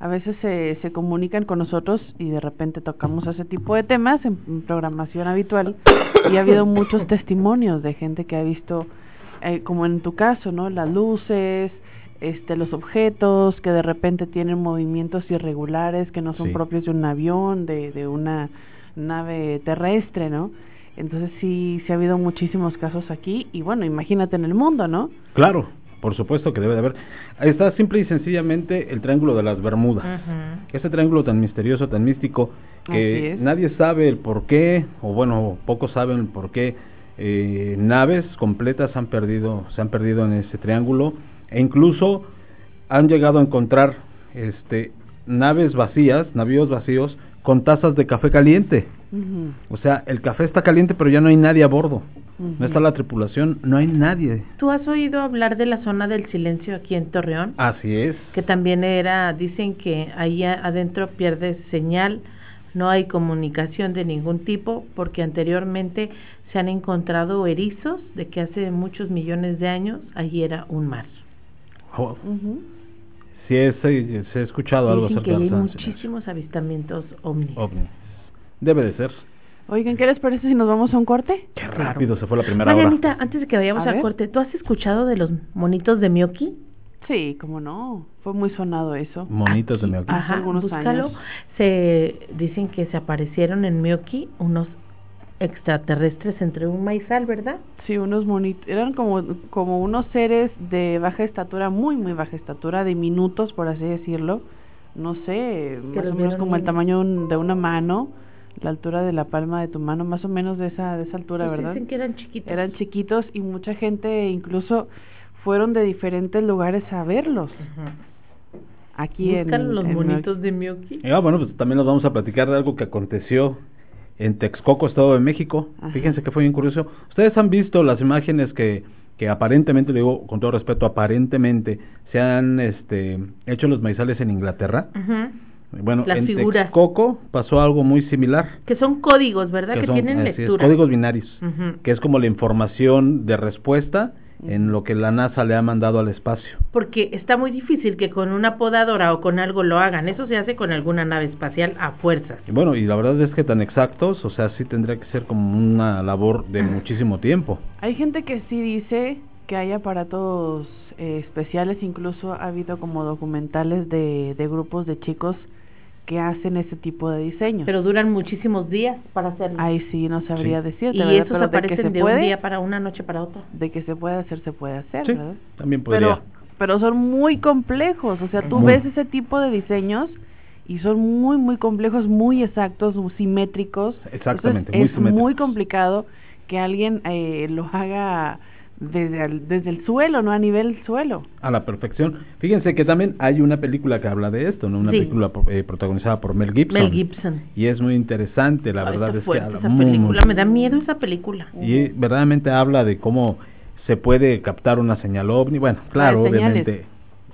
a veces se, se comunican con nosotros y de repente tocamos ese tipo de temas en, programación habitual y ha habido muchos testimonios de gente que ha visto, eh, como en tu caso, ¿no? Las luces, este, los objetos que de repente tienen movimientos irregulares que no son propios de un avión, de, de una nave terrestre, ¿no? Entonces sí, sí ha habido muchísimos casos aquí y bueno, imagínate en el mundo, ¿no? Claro, por supuesto que debe de haber. Ahí está simple y sencillamente el Triángulo de las Bermudas. Ese triángulo tan misterioso, tan místico, que nadie sabe el por qué, o bueno, pocos saben el por qué eh, naves completas han perdido, se han perdido en ese triángulo, e incluso han llegado a encontrar este naves vacías, navíos vacíos, con tazas de café caliente. O sea, el café está caliente, pero ya no hay nadie a bordo. No está la tripulación, no hay nadie. ¿Tú has oído hablar de la zona del silencio aquí en Torreón? Así es. Que también era, dicen que ahí adentro pierde señal, no hay comunicación de ningún tipo, porque anteriormente se han encontrado erizos de que hace muchos millones de años allí era un mar. Oh. Sí, se, ha escuchado algo acerca que hay muchísimos avistamientos ovnis. Debe de ser. Oigan, ¿qué les parece si nos vamos a un corte? Qué rápido se fue la primera Marianita, antes de que vayamos al corte, ¿tú has escuchado de los monitos de Miyoki? Sí, cómo no. Fue muy sonado eso. Monitos de Miyoki. Ajá, algunos búscalo. Se dicen que se aparecieron en Miyoki unos extraterrestres entre un maizal, ¿verdad? Sí, unos monitos, eran como, como unos seres de baja estatura, muy, muy baja estatura, diminutos, por así decirlo. No sé, más o menos como el tamaño de una mano, la altura de la palma de tu mano, más o menos de esa, de esa altura, pues ¿verdad? Dicen que eran chiquitos. Eran chiquitos y mucha gente incluso fueron de diferentes lugares a verlos. Aquí en, los monitos de Miyoki. Ah, bueno, pues también nos vamos a platicar de algo que aconteció en Texcoco, Estado de México. Fíjense que fue bien curioso. Ustedes han visto las imágenes que, que aparentemente, le digo con todo respeto, aparentemente se han este, hecho los maizales en Inglaterra. Bueno, en Texcoco pasó algo muy similar. Que son códigos, ¿verdad? Que, tienen lectura. códigos binarios, que es como la información de respuesta en lo que la NASA le ha mandado al espacio. Porque está muy difícil que con una podadora o con algo lo hagan. Eso se hace con alguna nave espacial a fuerzas. Y bueno, y la verdad es que tan exactos, o sea, sí tendría que ser como una labor de muchísimo tiempo. Hay gente que sí dice que hay aparatos eh, especiales, incluso ha habido como documentales de, de grupos de chicos que hacen ese tipo de diseños. Pero duran muchísimos días para hacerlo. Ahí sí, no sabría Sí. decirte. y ¿verdad? esos Pero de que aparecen se de puede, un día para una noche para otra. De que se puede hacer, se puede hacer, Sí, ¿verdad? también podría. Pero, pero son muy complejos, o sea, tú Muy. ves ese tipo de diseños y son muy, muy complejos, muy exactos, muy simétricos. Exactamente, Entonces, muy es muy simétricos. complicado que alguien eh, lo haga desde el, desde el suelo, no a nivel suelo. a la perfección. Fíjense que también hay una película que habla de esto, ¿no? Una Sí. película pro- eh, protagonizada por Mel Gibson. Mel Gibson. Y es muy interesante, la Ay, verdad está es que habla esa muy, película. muy- Me da miedo esa película. y verdaderamente habla de cómo se puede captar una señal ovni. Bueno, claro, Ah, señales. obviamente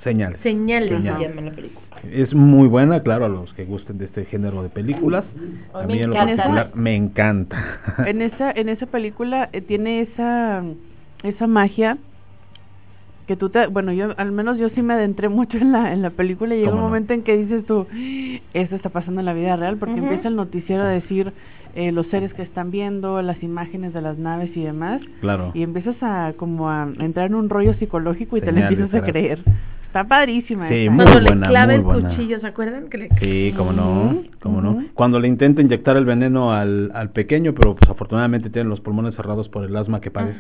señales. Señales Señales. la película. Es muy buena, claro, a los que gusten de este género de películas. A A mí mí en lo me encanta. particular me encanta. en esa en esa película eh, tiene esa esa magia que tú te bueno yo al menos yo sí me adentré mucho en la en la película y llega un ¿Cómo no? momento en que dices tú esto está pasando en la vida real porque empieza el noticiero a decir eh, los seres que están viendo las imágenes de las naves y demás claro. y empiezas a como a entrar en un rollo psicológico y te lo empiezas a creer está padrísima Sí, esa. muy Cuando buena, le clava muy el buena. cuchillo, ¿se acuerdan? Que le- Sí, cómo no, cómo no. ujú. Cuando le intenta inyectar el veneno al, al pequeño, pero pues afortunadamente tiene los pulmones cerrados por el asma que padece.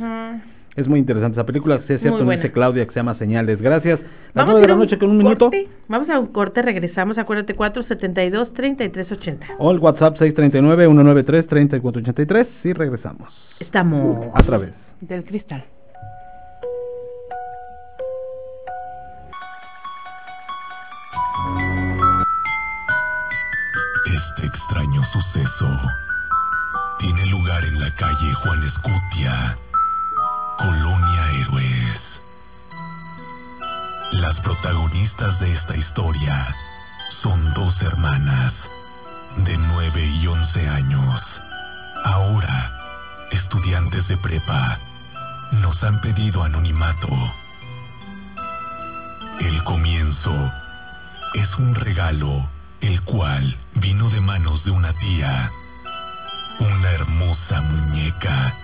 Es muy interesante esa película, sí es cierto, dice Claudia que se llama Señales. Gracias. Las Vamos nueve a de la a noche con un minuto. Vamos a un corte, regresamos. Acuérdate, 472-3380. O el WhatsApp 639-193-3483 y regresamos. Estamos. Otra vez. del cristal Este extraño suceso tiene lugar en la calle Juan Escutia, protagonistas de esta historia son dos hermanas de 9 y 11 años. Ahora, estudiantes de prepa nos han pedido anonimato. El comienzo es un regalo, el cual vino de manos de una tía. Una hermosa muñeca,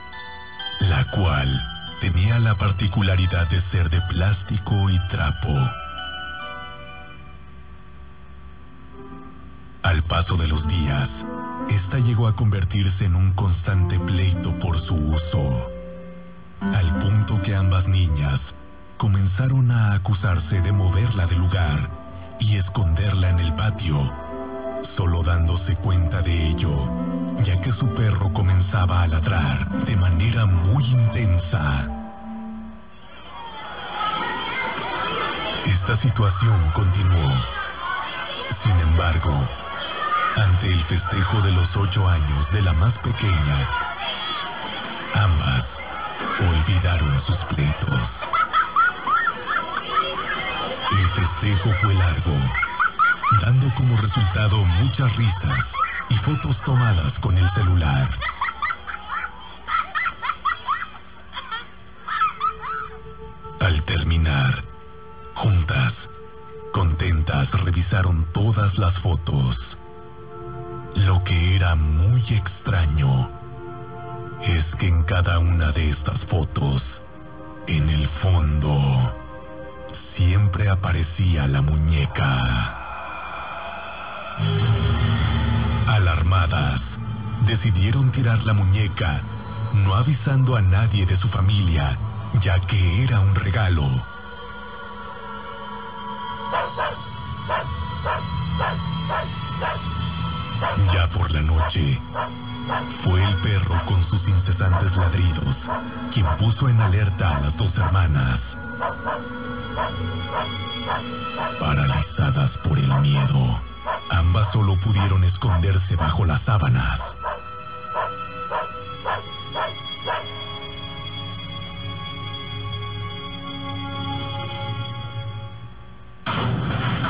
la cual tenía la particularidad de ser de plástico y trapo. Al paso de los días, esta llegó a convertirse en un constante pleito por su uso, al punto que ambas niñas comenzaron a acusarse de moverla del lugar y esconderla en el patio, solo dándose cuenta de ello, ya que su perro comenzaba a ladrar de manera muy intensa. Esta situación continuó. Sin embargo, ante el festejo de los ocho años de la más pequeña, ambas olvidaron sus pleitos. El festejo fue largo, dando como resultado muchas risas y fotos tomadas con el celular. Al terminar, juntas, contentas, revisaron todas las fotos. Lo que era muy extraño es que en cada una de estas fotos, en el fondo, siempre aparecía la muñeca. Alarmadas, decidieron tirar la muñeca, no avisando a nadie de su familia, ya que era un regalo. Ya por la noche, fue el perro con sus incesantes ladridos quien puso en alerta a las dos hermanas. Paralizadas por el miedo, ambas solo pudieron esconderse bajo las sábanas.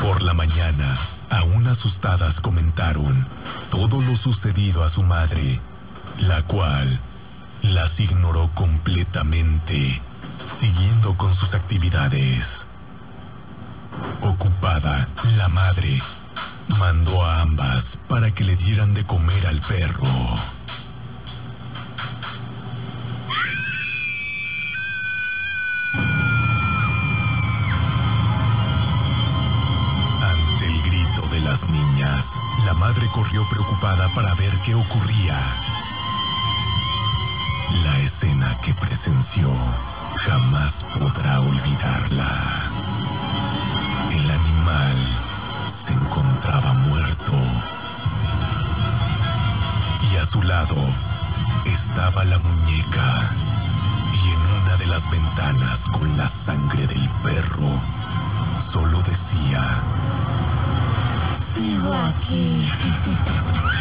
Por la mañana, aún asustadas comentaron todo lo sucedido a su madre, la cual las ignoró completamente siguiendo con sus actividades. Ocupada, la madre mandó a ambas para que le dieran de comer al perro. Ante el grito de las niñas, la madre corrió preocupada para ver qué ocurría. La escena que presenció jamás podrá olvidarla. El animal se encontraba muerto. Y a su lado estaba la muñeca. Y en una de las ventanas con la sangre del perro, solo decía, Sigo aquí. (laughs)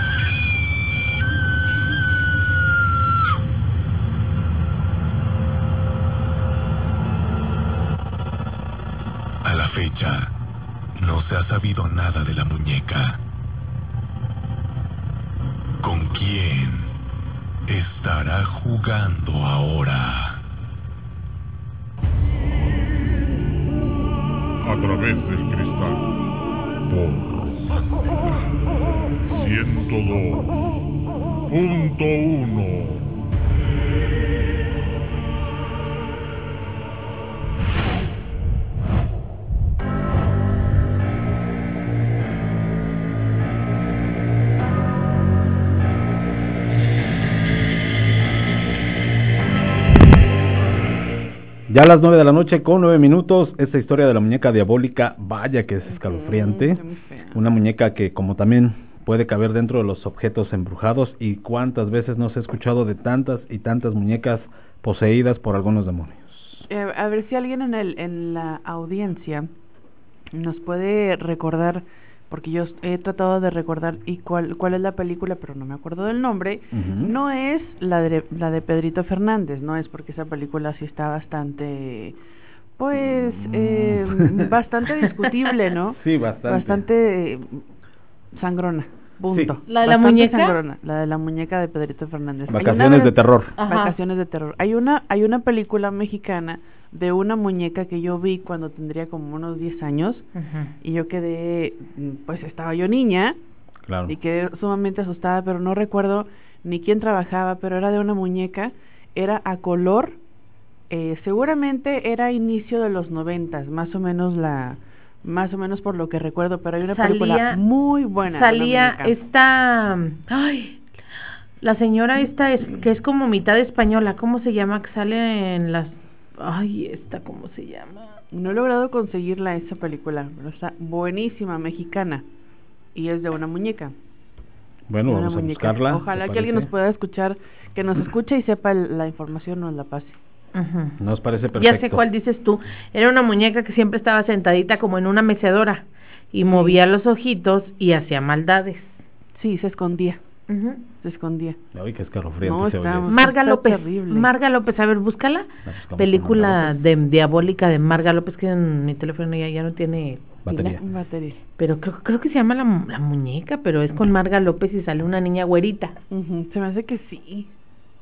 Ya a las 9 de la noche con 9 minutos, esta historia de la muñeca diabólica, vaya que es escalofriante. Una muñeca que como también puede caber dentro de los objetos embrujados y cuántas veces nos he escuchado de tantas y tantas muñecas poseídas por algunos demonios. Eh, a ver si alguien en, el, en la audiencia nos puede recordar, porque yo he tratado de recordar y cuál, cuál es la película, pero no me acuerdo del nombre. No es la de, la de Pedrito Fernández, no es porque esa película sí está bastante, pues, eh, bastante discutible, ¿no? (laughs) Sí, bastante. Bastante eh, sangrona. Punto. Sí. ¿La de la muñeca? sangrona, la de la muñeca de Pedrito Fernández. Una Vacaciones de terror. Ajá. Vacaciones de terror. Hay una, hay una película mexicana de una muñeca que yo vi cuando tendría como unos 10 años y yo quedé, pues estaba yo niña Claro. y quedé sumamente asustada, pero no recuerdo ni quién trabajaba, pero era de una muñeca, era a color, eh, seguramente era inicio de los noventas, más o menos la, más o menos por lo que recuerdo, pero hay una película muy buena. Salía esta. Ay, la señora esta es que es como mitad española. ¿Cómo se llama? Que sale en las. Ay, esta, ¿cómo se llama? No he logrado conseguirla esa película, pero está buenísima, mexicana. Y es de una muñeca. Bueno, una vamos a muñeca. buscarla. Ojalá ¿te que alguien nos pueda escuchar, que nos (clears throat) escuche y sepa el- la información, nos la pase. Ujú. Nos parece perfecto. Ya sé cuál dices tú. Era una muñeca que siempre estaba sentadita como en una mecedora y movía los ojitos y hacía maldades. Sí, se escondía, Ujú. se escondía. Ay, qué escalofriante No, se oye. Marga está López. terrible. Marga López, a ver, búscala. La buscamos con Película de, diabólica de Marga López que en mi teléfono ya, ya no tiene pila. Batería. Batería. Pero creo, creo que se llama la, mu- la muñeca, pero es con Marga López y sale una niña güerita. Se me hace que sí.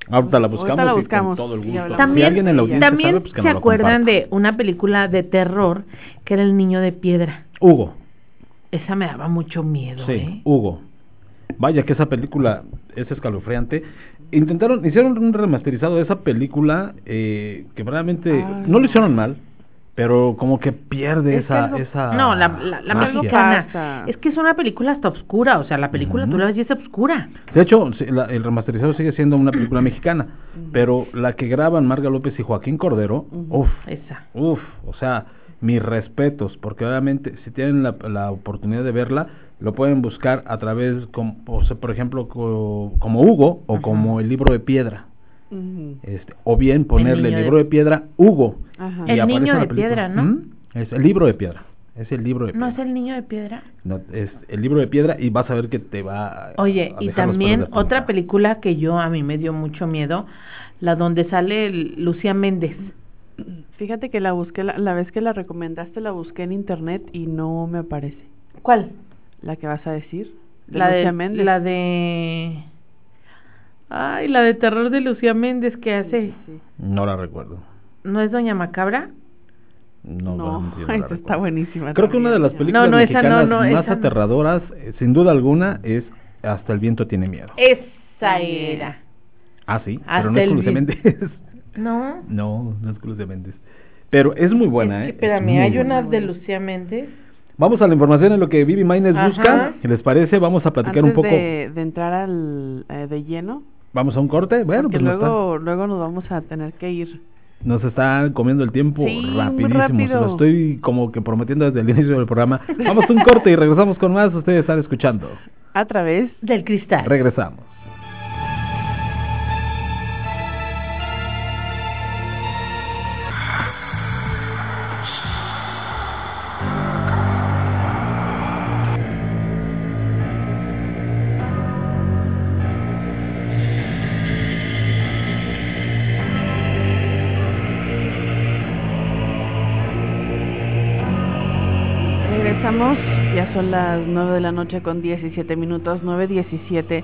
Ahorita la Ahorita buscamos, y con todo el gusto. hablamos. si También, alguien en la audiencia también sabe, pues que se acuerdan de una película de terror que era El Niño de Piedra. Hugo. Esa me daba mucho miedo, Sí, ¿eh? Hugo. Vaya que esa película es escalofriante. Intentaron, hicieron un remasterizado de esa película eh, que realmente Ay, no lo hicieron mal, pero como que pierde Es que esa, algo- esa No, la, la, la magia. mexicana. pasa. Es que es una película hasta oscura, o sea, la película Ujú. tú la ves y es oscura. De hecho, la- el remasterizado sigue siendo una película mexicana, pero la que graban Marga López y Joaquín Cordero, uff, Esa. Uf, o sea, mis respetos, porque obviamente si tienen la, la oportunidad de verla, lo pueden buscar a través, como, o sea, por ejemplo, co- como Hugo o como el libro de piedra, Este, o bien ponerle el, de- libro de... piedra Hugo. Ajá. y El niño de piedra, ¿no? Es el libro de piedra, es el libro de ¿No es el niño de piedra? No, es el libro de piedra y vas a ver que te va a- Oye, a y también otra película que yo a mí me dio mucho miedo, la donde sale el- Lucía Méndez. Fíjate que la busqué, la, la vez que la recomendaste, la busqué en internet y no me aparece. ¿Cuál? ¿La que vas a decir? La Lucía de, Méndez. la de... Ay, la de terror de Lucía Méndez que hace... Sí. No la recuerdo. ¿No es Doña Macabra? No, No, no esa está buenísima. Creo que una de las películas No, no, esa no, mexicanas no, más aterradoras, eh, sin duda alguna, es Hasta el viento tiene miedo. Esa era. Ah, sí, Hasta pero no es Lucía Méndez. (laughs) No. no, no es Lucía Méndez. Pero es muy buena, es ¿eh? que, espérame, hay buena. una de Lucía Méndez. Vamos a la información en lo que Vivi Maines busca. ¿Qué les parece? Vamos a platicar Antes un poco. de, de entrar al eh, de lleno, Vamos a un corte. Bueno, porque pues nos, luego, luego nos vamos a tener que ir. nos está comiendo el tiempo Sí, muy rapidísimo. Se rápido. lo estoy como que prometiendo desde el (laughs) inicio del programa. Vamos a un corte y regresamos con más. Ustedes están escuchando. A través Del cristal. Regresamos, son las 9 de la noche con 17 minutos, 9.17.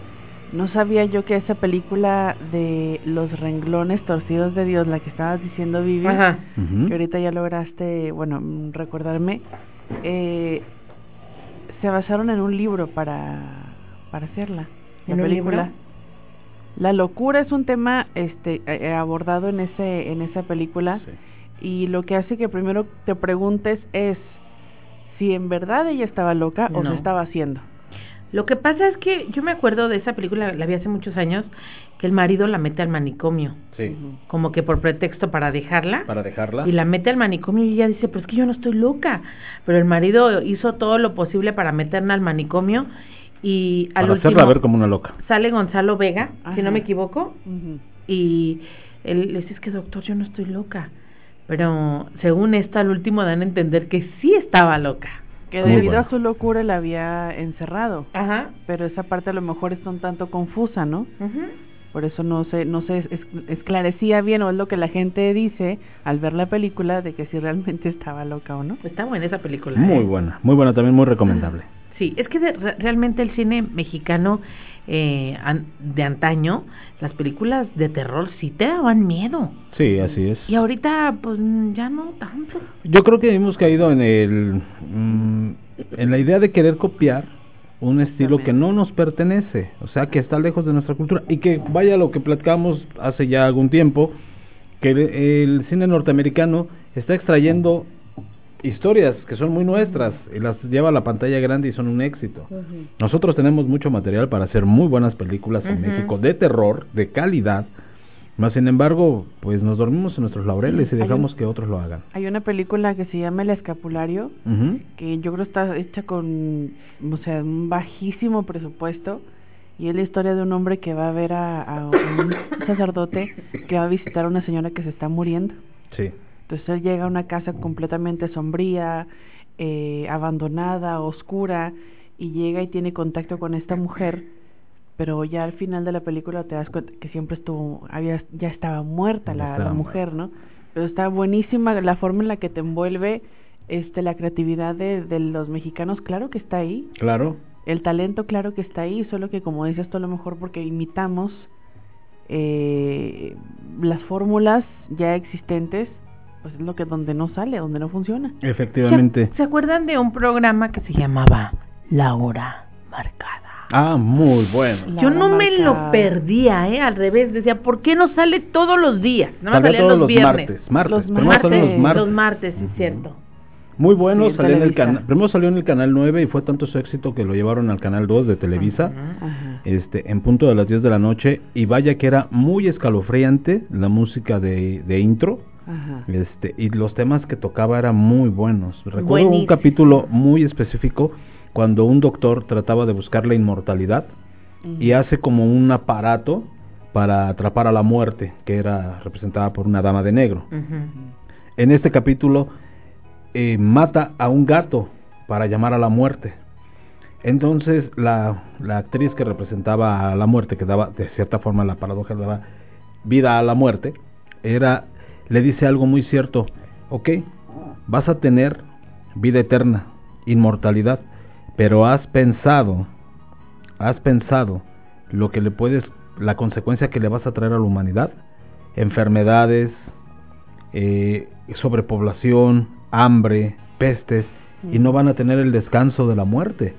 No sabía yo que esa película de Los renglones torcidos de Dios, la que estabas diciendo Vivi, Ajá. Que ahorita ya lograste, bueno, mm, recordarme, eh, se basaron en un libro para, para hacerla, la ¿En un película. La locura es un tema este eh, eh, abordado en ese en esa película Sí. y lo que hace que primero te preguntes es si en verdad ella estaba loca o No. se estaba haciendo. Lo que pasa es que yo me acuerdo de esa película, la vi hace muchos años, que el marido la mete al manicomio, Sí. como que por pretexto para dejarla. Para dejarla. Y la mete al manicomio y ella dice, pero es que yo no estoy loca. Pero el marido hizo todo lo posible para meterla al manicomio y al Para último hacerla ver como una loca. sale Gonzalo Vega, si no me equivoco, y él le dice, es que doctor, yo no estoy loca. Pero según esta, al último dan a entender que sí estaba loca. Que Muy debido bueno. a su locura la había encerrado, Ajá. pero esa parte a lo mejor está un tanto confusa, ¿no? Por eso no se no se es- esclarecía bien o es lo que la gente dice al ver la película de que si realmente (laughs) estaba loca o no. Está buena esa película. Muy ¿eh? buena, muy buena, también muy recomendable. Sí, es que de- re- realmente el cine mexicano eh, an- de antaño, las películas de terror sí te daban miedo. Sí, así es. Y ahorita, pues ya no tanto. Yo creo que hemos caído en el mm, en la idea de querer copiar un estilo que no nos pertenece, o sea, que está lejos de nuestra cultura y que vaya lo que platicamos hace ya algún tiempo que el, el cine norteamericano está extrayendo historias que son muy nuestras y las lleva a la pantalla grande y son un éxito. Nosotros tenemos mucho material para hacer muy buenas películas en. México de terror, de calidad. Más sin embargo, pues nos dormimos en nuestros laureles y un- dejamos que otros lo hagan. Hay una película que se llama El Escapulario, que yo creo está hecha con, o sea, un bajísimo presupuesto y es la historia de un hombre que va a ver a, a un sacerdote que va a visitar a una señora que se está muriendo. Sí. Entonces él llega a una casa completamente sombría, eh, abandonada, oscura, y llega y tiene contacto con esta mujer, pero ya al final de la película te das cuenta que siempre estuvo, había, ya estaba muerta la, estaba la mujer, ¿no? Pero está buenísima la forma en la que te envuelve este la creatividad de, de los mexicanos, claro que está ahí, Claro. el talento claro que está ahí, solo que como dices tú a lo mejor porque imitamos eh, las fórmulas ya existentes, pues es lo que donde no sale, donde no funciona. Efectivamente. ¿Se, se acuerdan de un programa que se llamaba La Hora Marcada? Ah, muy bueno. La Yo no me lo perdía, ¿eh? Al revés, decía, ¿por qué no sale todos los días? Nada más Salía todos los, los viernes. martes. Martes. Los Primero martes. los martes. Los martes, sí, cierto. Muy bueno, Sí, salió en el canal. Primero salió en el canal 9 y fue tanto su éxito que lo llevaron al canal 2 de Televisa. Ajá. Este, en punto de las 10 de la noche y vaya que era muy escalofriante la música de, de intro Ajá. este y los temas que tocaba eran muy buenos. Recuerdo un capítulo muy específico cuando un doctor trataba de buscar la inmortalidad y hace como un aparato para atrapar a la muerte que era representada por una dama de negro. En este capítulo eh, mata a un gato para llamar a la muerte. Entonces la, la actriz que representaba a la muerte, que daba de cierta forma la paradoja daba vida a la muerte, era le dice algo muy cierto. Ok, vas a tener vida eterna, inmortalidad, pero has pensado, has pensado lo que le puedes, la consecuencia que le vas a traer a la humanidad, enfermedades, eh, sobrepoblación, hambre, pestes, y no van a tener el descanso de la muerte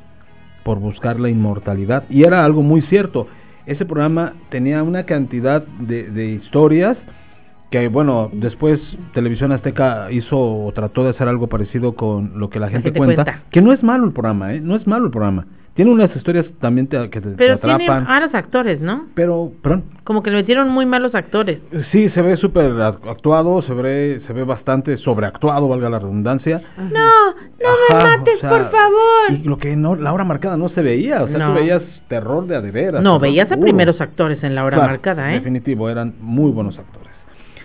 por buscar la inmortalidad. Y era algo muy cierto. Ese programa tenía una cantidad de, de historias que bueno, después Televisión Azteca hizo o trató de hacer algo parecido con lo que la gente, cuenta, que no es malo el programa, ¿eh? no es malo el programa. Tiene unas historias también te, que te, Pero atrapan. tiene malos actores, ¿no? Pero, perdón. Como que le metieron muy malos actores. Sí, se ve súper actuado, se ve, se ve bastante sobreactuado, valga la redundancia. No, no me mates, o sea, por favor. Y lo que no, la hora marcada no se veía, o sea, No. tú veías terror de a de veras. No, veías a puro. primeros actores en la hora Claro, marcada, ¿eh? Definitivo, eran muy buenos actores.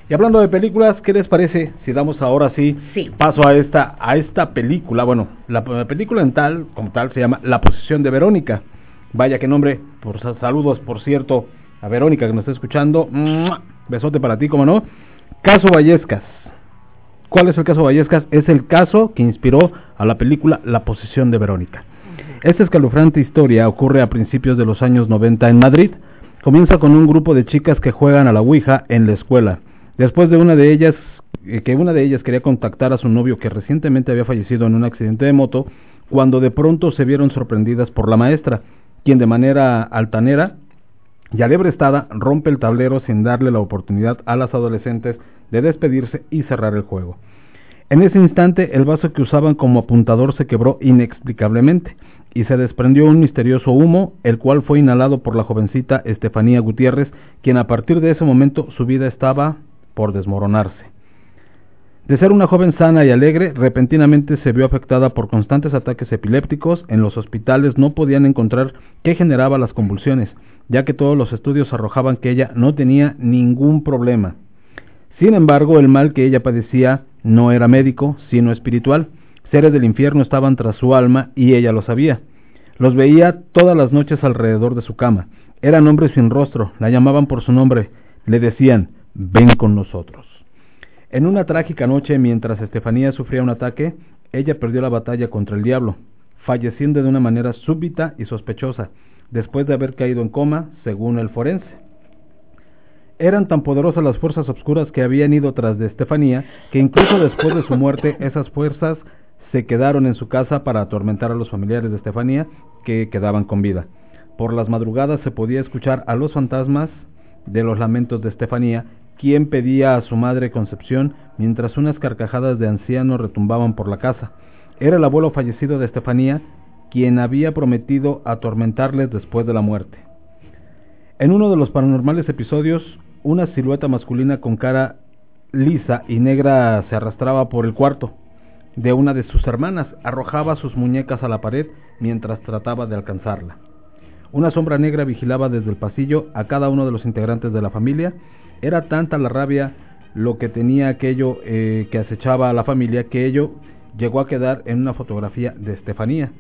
Y hablando de películas, ¿qué les parece si damos ahora sí, Sí. paso a esta a esta película? Bueno, la, la película en tal, como tal, se llama La posición de Verónica. Vaya qué nombre, por sa- saludos, por cierto, a Verónica que nos está escuchando. ¡Mua! Besote para ti, como no. Caso Vallescas. ¿Cuál es el caso Vallescas? Es el caso que inspiró a la película La posición de Verónica. Esta escalofriante historia ocurre a principios de los años 90 en Madrid. Comienza con un grupo de chicas que juegan a la Ouija en la escuela. Después de una de ellas, eh, que una de ellas quería contactar a su novio que recientemente había fallecido en un accidente de moto, cuando de pronto se vieron sorprendidas por la maestra, quien de manera altanera y alebrestada rompe el tablero sin darle la oportunidad a las adolescentes de despedirse y cerrar el juego. En ese instante el vaso que usaban como apuntador se quebró inexplicablemente y se desprendió un misterioso humo, el cual fue inhalado por la jovencita Estefanía Gutiérrez, quien a partir de ese momento su vida estaba por desmoronarse. De ser una joven sana y alegre, repentinamente se vio afectada por constantes ataques epilépticos. En los hospitales no podían encontrar qué generaba las convulsiones, ya que todos los estudios arrojaban que ella no tenía ningún problema. Sin embargo, el mal que ella padecía no era médico, sino espiritual. Seres del infierno estaban tras su alma y ella lo sabía. Los veía todas las noches alrededor de su cama. Eran hombres sin rostro, la llamaban por su nombre, le decían, ven con nosotros. En una trágica noche, mientras Estefanía sufría un ataque, ella perdió la batalla contra el diablo, falleciendo de una manera súbita y sospechosa, después de haber caído en coma, según el forense. Eran tan poderosas las fuerzas obscuras que habían ido tras de Estefanía, que incluso después de su muerte, esas fuerzas se quedaron en su casa para atormentar a los familiares de Estefanía que quedaban con vida. Por las madrugadas se podía escuchar a los fantasmas de los lamentos de Estefanía, quien pedía a su madre Concepción, mientras unas carcajadas de ancianos retumbaban por la casa. Era el abuelo fallecido de Estefanía, quien había prometido atormentarles después de la muerte. En uno de los paranormales episodios, una silueta masculina con cara lisa y negra se arrastraba por el cuarto de una de sus hermanas, arrojaba sus muñecas a la pared mientras trataba de alcanzarla. Una sombra negra vigilaba desde el pasillo a cada uno de los integrantes de la familia. Era tanta la rabia lo que tenía aquello eh, que acechaba a la familia que ello llegó a quedar en una fotografía de Estefanía.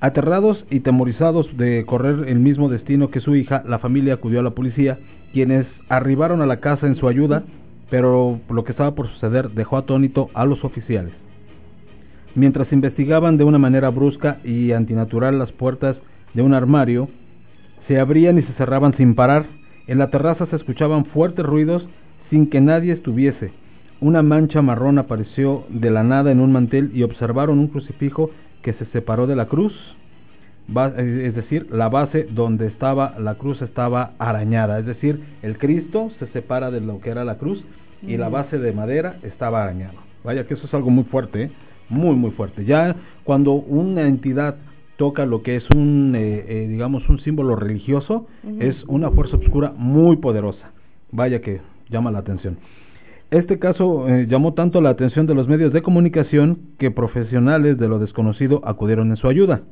Aterrados y temorizados de correr el mismo destino que su hija, la familia acudió a la policía, quienes arribaron a la casa en su ayuda, pero lo que estaba por suceder dejó atónito a los oficiales. Mientras investigaban de una manera brusca y antinatural las puertas de un armario, se abrían y se cerraban sin parar. En la terraza se escuchaban fuertes ruidos sin que nadie estuviese. Una mancha marrón apareció de la nada en un mantel y observaron un crucifijo que se separó de la cruz. Es decir, la base donde estaba la cruz estaba arañada. Es decir, el Cristo se separa de lo que era la cruz y la base de madera estaba arañada. Vaya que eso es algo muy fuerte, ¿eh? muy muy fuerte. Ya cuando una entidad toca lo que es un, eh, eh, digamos, un símbolo religioso, es una fuerza oscura muy poderosa. Vaya que llama la atención. Este caso eh, llamó tanto la atención de los medios de comunicación que profesionales de lo desconocido acudieron en su ayuda.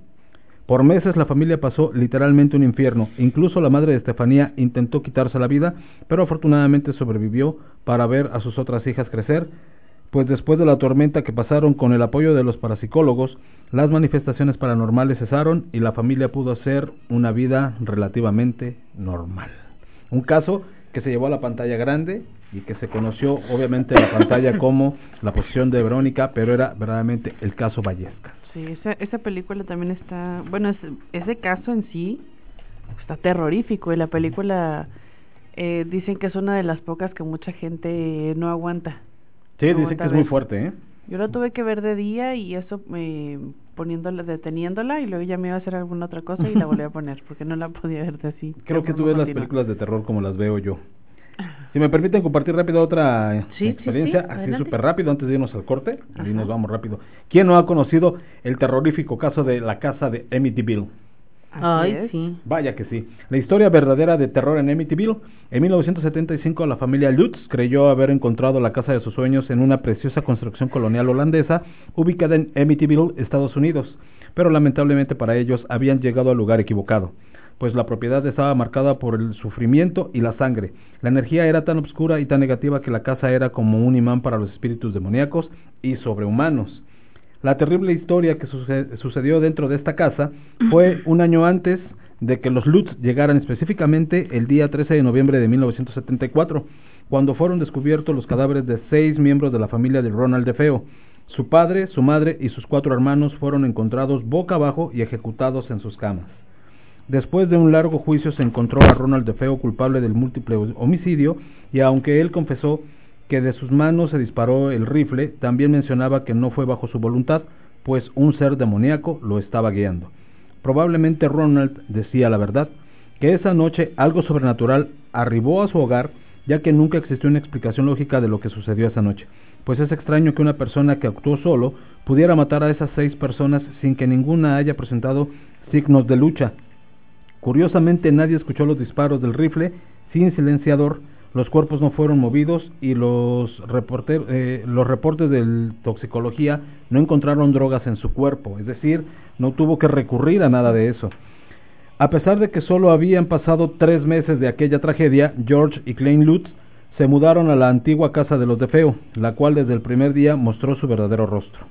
Por meses la familia pasó literalmente un infierno. Incluso la madre de Estefanía intentó quitarse la vida, pero afortunadamente sobrevivió para ver a sus otras hijas crecer, pues después de la tormenta que pasaron con el apoyo de los parapsicólogos, las manifestaciones paranormales cesaron y la familia pudo hacer una vida relativamente normal. Un caso que se llevó a la pantalla grande y que se conoció obviamente en la pantalla (laughs) como la posición de Verónica, pero era verdaderamente el caso Vallesca. Sí, esa, esa película también está, bueno, es- ese caso en sí está terrorífico y la película eh, dicen que es una de las pocas que mucha gente no aguanta. Sí, dice que es muy fuerte, ¿eh? Yo la tuve que ver de día y eso eh, poniéndola, deteniéndola y luego ya me iba a hacer alguna otra cosa y la volví a (laughs) poner porque no la podía ver de así. Creo que tú ves las películas de terror como las veo yo. Si me permiten compartir rápido otra eh, Sí, experiencia, sí, así súper rápido antes de irnos al corte, y Ajá. nos vamos rápido. ¿Quién no ha conocido el terrorífico caso de la casa de Amityville? Así Ay, es. sí. Vaya que sí. La historia verdadera de terror en Amityville. En 1975 la familia Lutz creyó haber encontrado la casa de sus sueños en una preciosa construcción colonial holandesa ubicada en Amityville, Estados Unidos. Pero lamentablemente para ellos habían llegado al lugar equivocado, pues la propiedad estaba marcada por el sufrimiento y la sangre. La energía era tan oscura y tan negativa que la casa era como un imán para los espíritus demoníacos y sobrehumanos. La terrible historia que suce- sucedió dentro de esta casa fue un año antes de que los Lutz llegaran específicamente el día 13 de noviembre de 1974, cuando fueron descubiertos los cadáveres de seis miembros de la familia de Ronald DeFeo. Su padre, su madre y sus cuatro hermanos fueron encontrados boca abajo y ejecutados en sus camas. Después de un largo juicio se encontró a Ronald DeFeo culpable del múltiple homicidio y aunque él confesó que de sus manos se disparó el rifle, también mencionaba que no fue bajo su voluntad, pues un ser demoníaco lo estaba guiando. Probablemente Ronald decía la verdad, que esa noche algo sobrenatural arribó a su hogar, ya que nunca existió una explicación lógica de lo que sucedió esa noche, pues es extraño que una persona que actuó solo pudiera matar a esas seis personas sin que ninguna haya presentado signos de lucha. Curiosamente nadie escuchó los disparos del rifle sin silenciador, los cuerpos no fueron movidos y los, eh, reportes de toxicología no encontraron drogas en su cuerpo, es decir, no tuvo que recurrir a nada de eso. A pesar de que solo habían pasado tres meses de aquella tragedia, George y Klein Lutz se mudaron a la antigua casa de los de Feo, la cual desde el primer día mostró su verdadero rostro.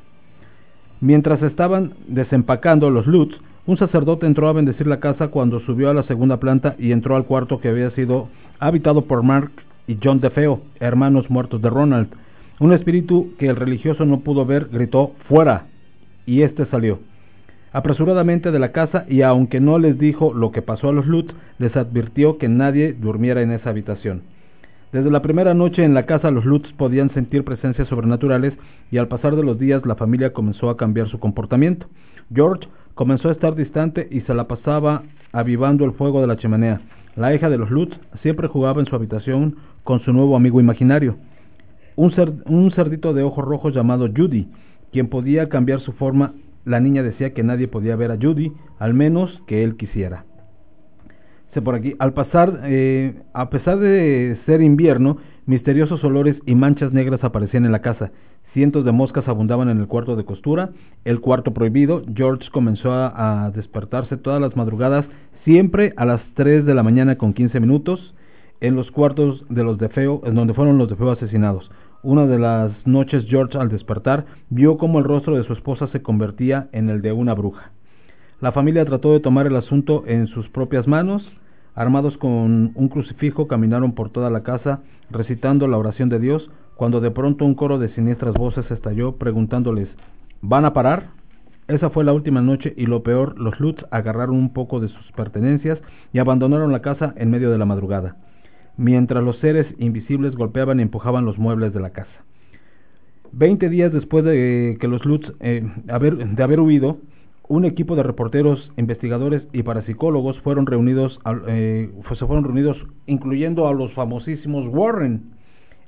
Mientras estaban desempacando los Lutz, un sacerdote entró a bendecir la casa cuando subió a la segunda planta y entró al cuarto que había sido habitado por Mark y John DeFeo, hermanos muertos de Ronald. Un espíritu que el religioso no pudo ver gritó fuera y éste salió. Apresuradamente de la casa y aunque no les dijo lo que pasó a los Lutz, les advirtió que nadie durmiera en esa habitación. Desde la primera noche en la casa los Lutz podían sentir presencias sobrenaturales y al pasar de los días la familia comenzó a cambiar su comportamiento. George comenzó a estar distante y se la pasaba avivando el fuego de la chimenea. La hija de los Lutz siempre jugaba en su habitación con su nuevo amigo imaginario, un, cer- un cerdito de ojos rojos llamado Judy, quien podía cambiar su forma. La niña decía que nadie podía ver a Judy, al menos que él quisiera. Por aquí, al pasar, eh, a pesar de ser invierno, misteriosos olores y manchas negras aparecían en la casa. Cientos de moscas abundaban en el cuarto de costura, el cuarto prohibido. George comenzó a, despertarse todas las madrugadas, siempre a las 3 de la mañana con 15 minutos, en los cuartos de los de Feo, en donde fueron los de Feo asesinados. Una de las noches George al despertar vio cómo el rostro de su esposa se convertía en el de una bruja. La familia trató de tomar el asunto en sus propias manos. Armados con un crucifijo, caminaron por toda la casa recitando la oración de Dios, cuando de pronto un coro de siniestras voces estalló preguntándoles ¿Van a parar? Esa fue la última noche y lo peor, los Lutz agarraron un poco de sus pertenencias y abandonaron la casa en medio de la madrugada, mientras los seres invisibles golpeaban y empujaban los muebles de la casa. Veinte días después de que los Lutz eh, haber, de haber huido, un equipo de reporteros, investigadores y parapsicólogos fueron reunidos, eh, se fueron reunidos, incluyendo a los famosísimos Warren,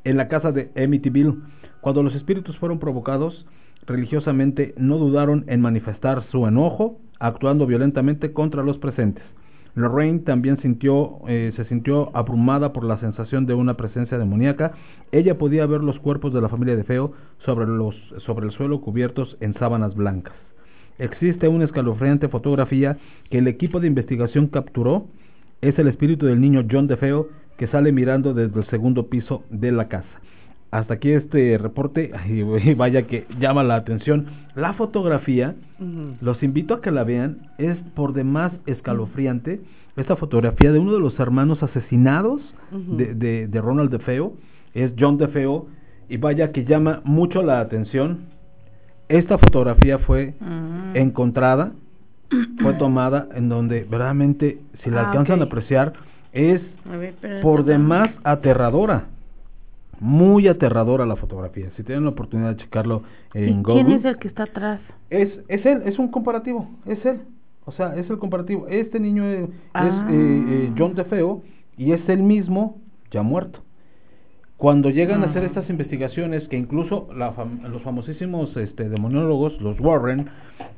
en la casa de Amityville. Cuando los espíritus fueron provocados, religiosamente no dudaron en manifestar su enojo, actuando violentamente contra los presentes. Lorraine también sintió, eh, se sintió abrumada por la sensación de una presencia demoníaca. Ella podía ver los cuerpos de la familia de Feo sobre, los, sobre el suelo cubiertos en sábanas blancas. Existe una escalofriante fotografía que el equipo de investigación capturó. Es el espíritu del niño John DeFeo que sale mirando desde el segundo piso de la casa. Hasta aquí este reporte, (laughs) y vaya que llama la atención. La fotografía, los invito a que la vean, es por demás escalofriante. Esta fotografía de uno de los hermanos asesinados de, de, de Ronald DeFeo, es John DeFeo, y vaya que llama mucho la atención. Esta fotografía fue Mm. encontrada, fue tomada en donde verdaderamente, si la Ah, alcanzan a apreciar, es ver, por demás aterradora. Muy aterradora la fotografía. Si tienen la oportunidad de checarlo en ¿Y Google. quién es el que está atrás? Es, es él, es un comparativo, es él. O sea, es el comparativo. Este niño eh, Ah. es eh, eh, John DeFeo y es él mismo ya muerto. Cuando llegan a hacer estas investigaciones, que incluso la fam- los famosísimos este, demonólogos, los Warren,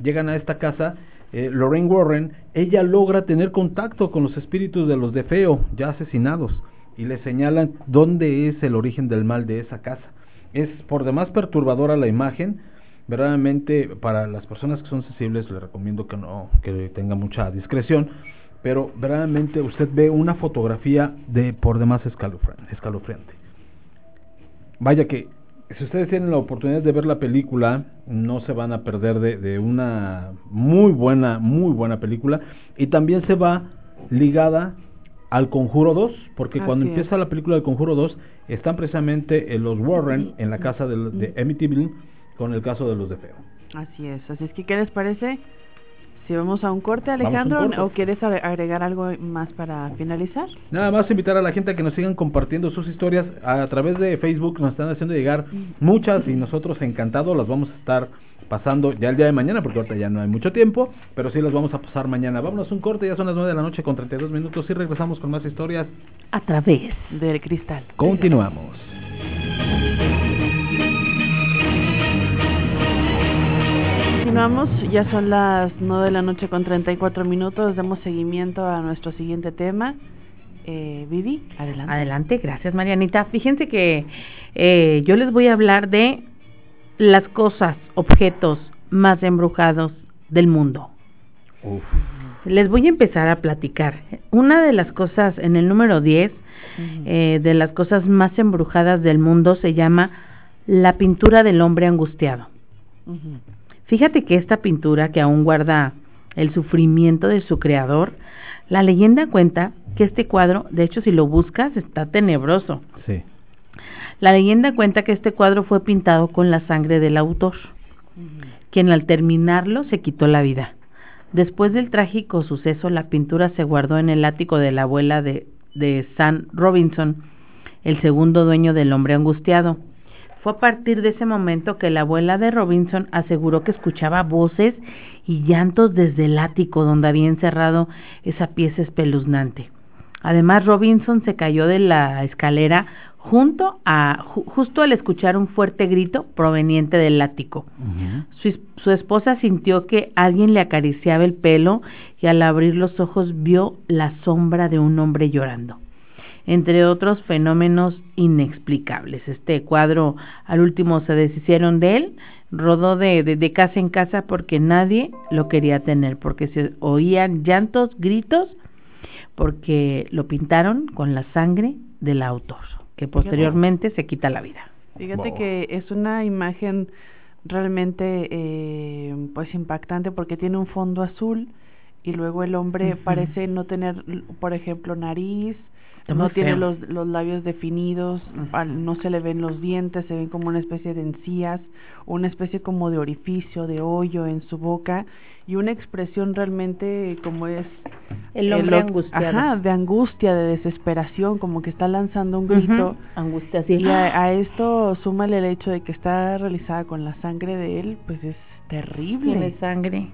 llegan a esta casa, eh, Lorraine Warren, ella logra tener contacto con los espíritus de los DeFeo ya asesinados y le señalan dónde es el origen del mal de esa casa. Es por demás perturbadora la imagen, verdaderamente para las personas que son sensibles les recomiendo que no que tenga mucha discreción pero verdaderamente usted ve una fotografía de por demás escalofriante. Vaya que si ustedes tienen la oportunidad de ver la película, no se van a perder de, de una muy buena, muy buena película. Y también se va ligada al Conjuro 2, porque cuando es. empieza la película del Conjuro 2, están precisamente eh, los Warren en la casa del- de, Amityville con el caso de los de Feo. Así es. Así es que, ¿qué les parece? Si vamos a un corte, un Alejandro, corte. ¿o quieres agre- agregar algo más para finalizar? Nada más invitar a la gente a que nos sigan compartiendo sus historias a través de Facebook, nos están haciendo llegar muchas y nosotros encantados las vamos a estar pasando ya el día de mañana porque ahorita ya no hay mucho tiempo, pero sí las vamos a pasar mañana. Vámonos a un corte, ya son las 9 de la noche con 32 minutos y regresamos con más historias. A través. Del cristal. Continuamos. Continuamos, ya son las 9 de la noche con 34 minutos, damos seguimiento a nuestro siguiente tema. Eh, Vivi, adelante. Adelante, gracias Marianita. Fíjense que eh, yo les voy a hablar de las cosas, objetos más embrujados del mundo. Uf. Les voy a empezar a platicar. Una de las cosas, en el número 10, eh, de las cosas más embrujadas del mundo se llama la pintura del hombre angustiado. Fíjate que esta pintura, que aún guarda el sufrimiento de su creador, la leyenda cuenta que este cuadro, de hecho si lo buscas, está tenebroso. Sí. La leyenda cuenta que este cuadro fue pintado con la sangre del autor, quien al terminarlo se quitó la vida. Después del trágico suceso, la pintura se guardó en el ático de la abuela de, de Sam Robinson, el segundo dueño del hombre angustiado. Fue a partir de ese momento que la abuela de Robinson aseguró que escuchaba voces y llantos desde el ático donde había encerrado esa pieza espeluznante. Además, Robinson se cayó de la escalera junto a, ju- justo al escuchar un fuerte grito proveniente del ático. Su, su esposa sintió que alguien le acariciaba el pelo y al abrir los ojos vio la sombra de un hombre llorando. Entre otros fenómenos inexplicables. Este cuadro al último se deshicieron de él, rodó de, de- de casa en casa porque nadie lo quería tener, porque se oían llantos, gritos, porque lo pintaron con la sangre del autor, que posteriormente se quita la vida. Fíjate Wow. que es una imagen realmente eh, pues impactante porque tiene un fondo azul y luego el hombre parece no tener, por ejemplo, nariz, no tiene feo. los, los labios definidos, no se le ven los dientes, se ven como una especie de encías, una especie como de orificio, de hoyo en su boca y una expresión realmente como es El eh, hombre lo- angustiado. Ajá, de angustia, de desesperación, como que está lanzando un grito. Ujú. Angustia, sí. Y a, a esto súmale el hecho de que está realizada con la sangre de él, pues es terrible. Tiene sangre.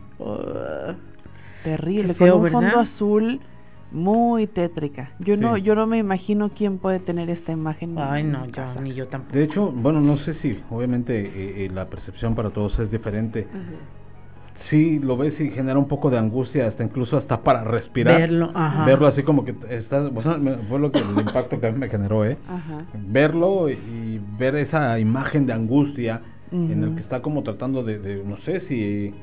terrible, feo, con un fondo azul muy tétrica. Yo no yo no me imagino quién puede tener esta imagen. Ay, no, yo, casa. ni yo tampoco. De hecho, bueno, no sé si obviamente eh, eh, la percepción para todos es diferente. Sí, lo ves y genera un poco de angustia, hasta incluso hasta para respirar. Verlo, ajá. Verlo así como que estás, bueno, me- fue lo que el impacto que a mí me generó, ¿eh? Ajá. Verlo y, ver esa imagen de angustia en el que está como tratando de, de, no sé si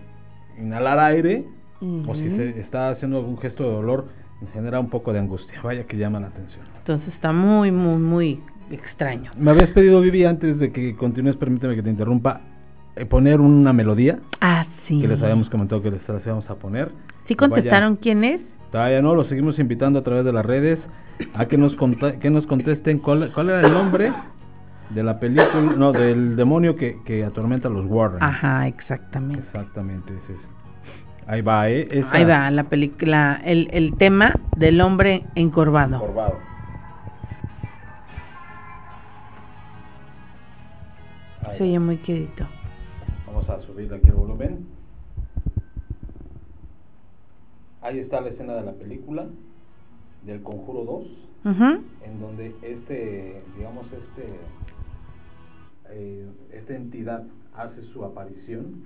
inhalar aire o si se está haciendo algún gesto de dolor, genera un poco de angustia. Vaya que llama la atención. Entonces está muy, muy, muy extraño. Me habías pedido, Vivi, antes de que continúes, permíteme que te interrumpa, eh, poner una melodía Ah, sí. que les habíamos comentado que les íbamos a poner. ¿Sí contestaron quién es? Todavía no, lo seguimos invitando a través de las redes a que nos, que nos contesten cuál, cuál era el nombre de la película, no, del demonio que, que atormenta a los Warren. Ajá, exactamente. Exactamente, es. Ahí va, ¿eh? Esa- Ahí va la película, el, el tema del hombre encorvado. Corvado. Se oye muy quedito. Vamos a subir aquí el volumen. Ahí está la escena de la película del Conjuro 2, Ujú. en donde este, digamos, este, eh, esta entidad hace su aparición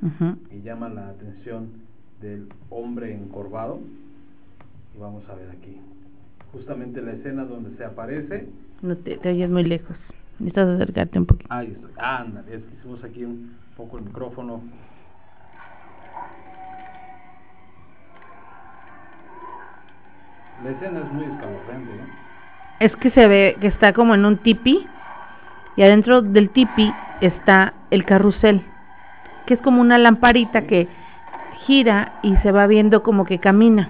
y llama la atención del hombre encorvado. Y vamos a ver aquí. Justamente la escena donde se aparece. No te, te oyes muy lejos. Necesitas acercarte un poquito. Ahí estoy. Ándale, es que hicimos aquí un poco el micrófono. La escena es muy escalofriante, ¿no? Es que se ve que está como en un tipi y adentro del tipi está el carrusel, que es como una lamparita que gira y se va viendo como que camina.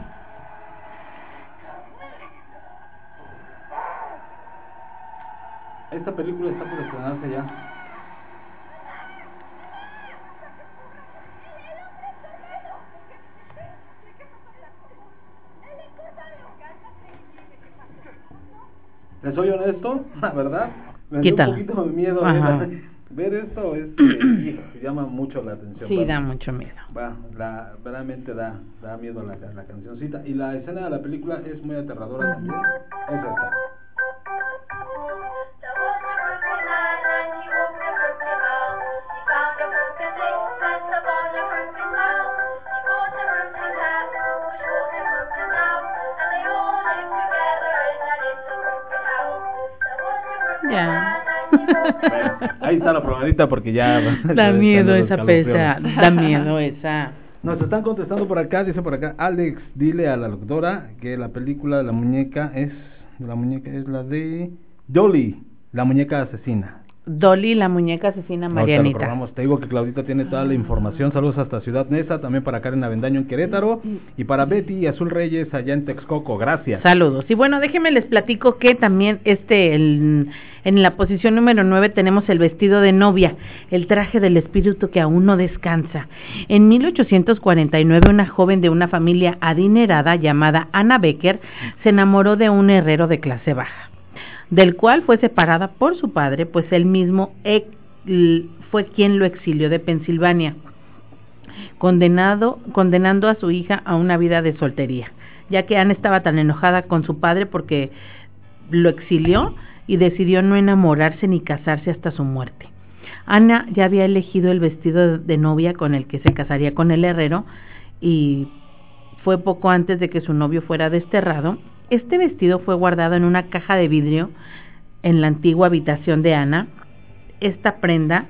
Esta película está por estrenarse ya. Les soy honesto, (laughs) la verdad, me Quítala. un poquito de miedo Ajá. Ver, esto, es, (clears throat) eh, llama mucho la atención. Sí, da mucho miedo. va, la, realmente da, da miedo la, la cancioncita. Y la escena de la película es muy aterradora también. Es esta. Bueno, ahí está la probadita porque ya... (laughs) Da miedo esa pesa, da miedo esa. Nos están contestando por acá, dice por acá, Alex, dile a la doctora que la película de la muñeca es, la muñeca es la de Dolly, la muñeca asesina. Dolly, la muñeca asesina Ahorita lo Marianita. Te digo que Claudita tiene toda la información. Saludos hasta Ciudad Neza, también para Karen Avendaño en Querétaro y para Betty y Azul Reyes allá en Texcoco. Gracias. Saludos. Y bueno, déjenme les platico que también este el- en la posición número 9 tenemos el vestido de novia, el traje del espíritu que aún no descansa. En 1849 una joven de una familia adinerada llamada Anna Becker se enamoró de un herrero de clase baja, del cual fue separada por su padre, pues él mismo fue quien lo exilió de Pensilvania condenando a su hija a una vida de soltería, ya que Ana estaba tan enojada con su padre porque lo exilió y decidió no enamorarse ni casarse hasta su muerte. Ana ya había elegido el vestido de novia con el que se casaría con el herrero y fue poco antes de que su novio fuera desterrado. Este vestido fue guardado en una caja de vidrio en la antigua habitación de Ana. Esta prenda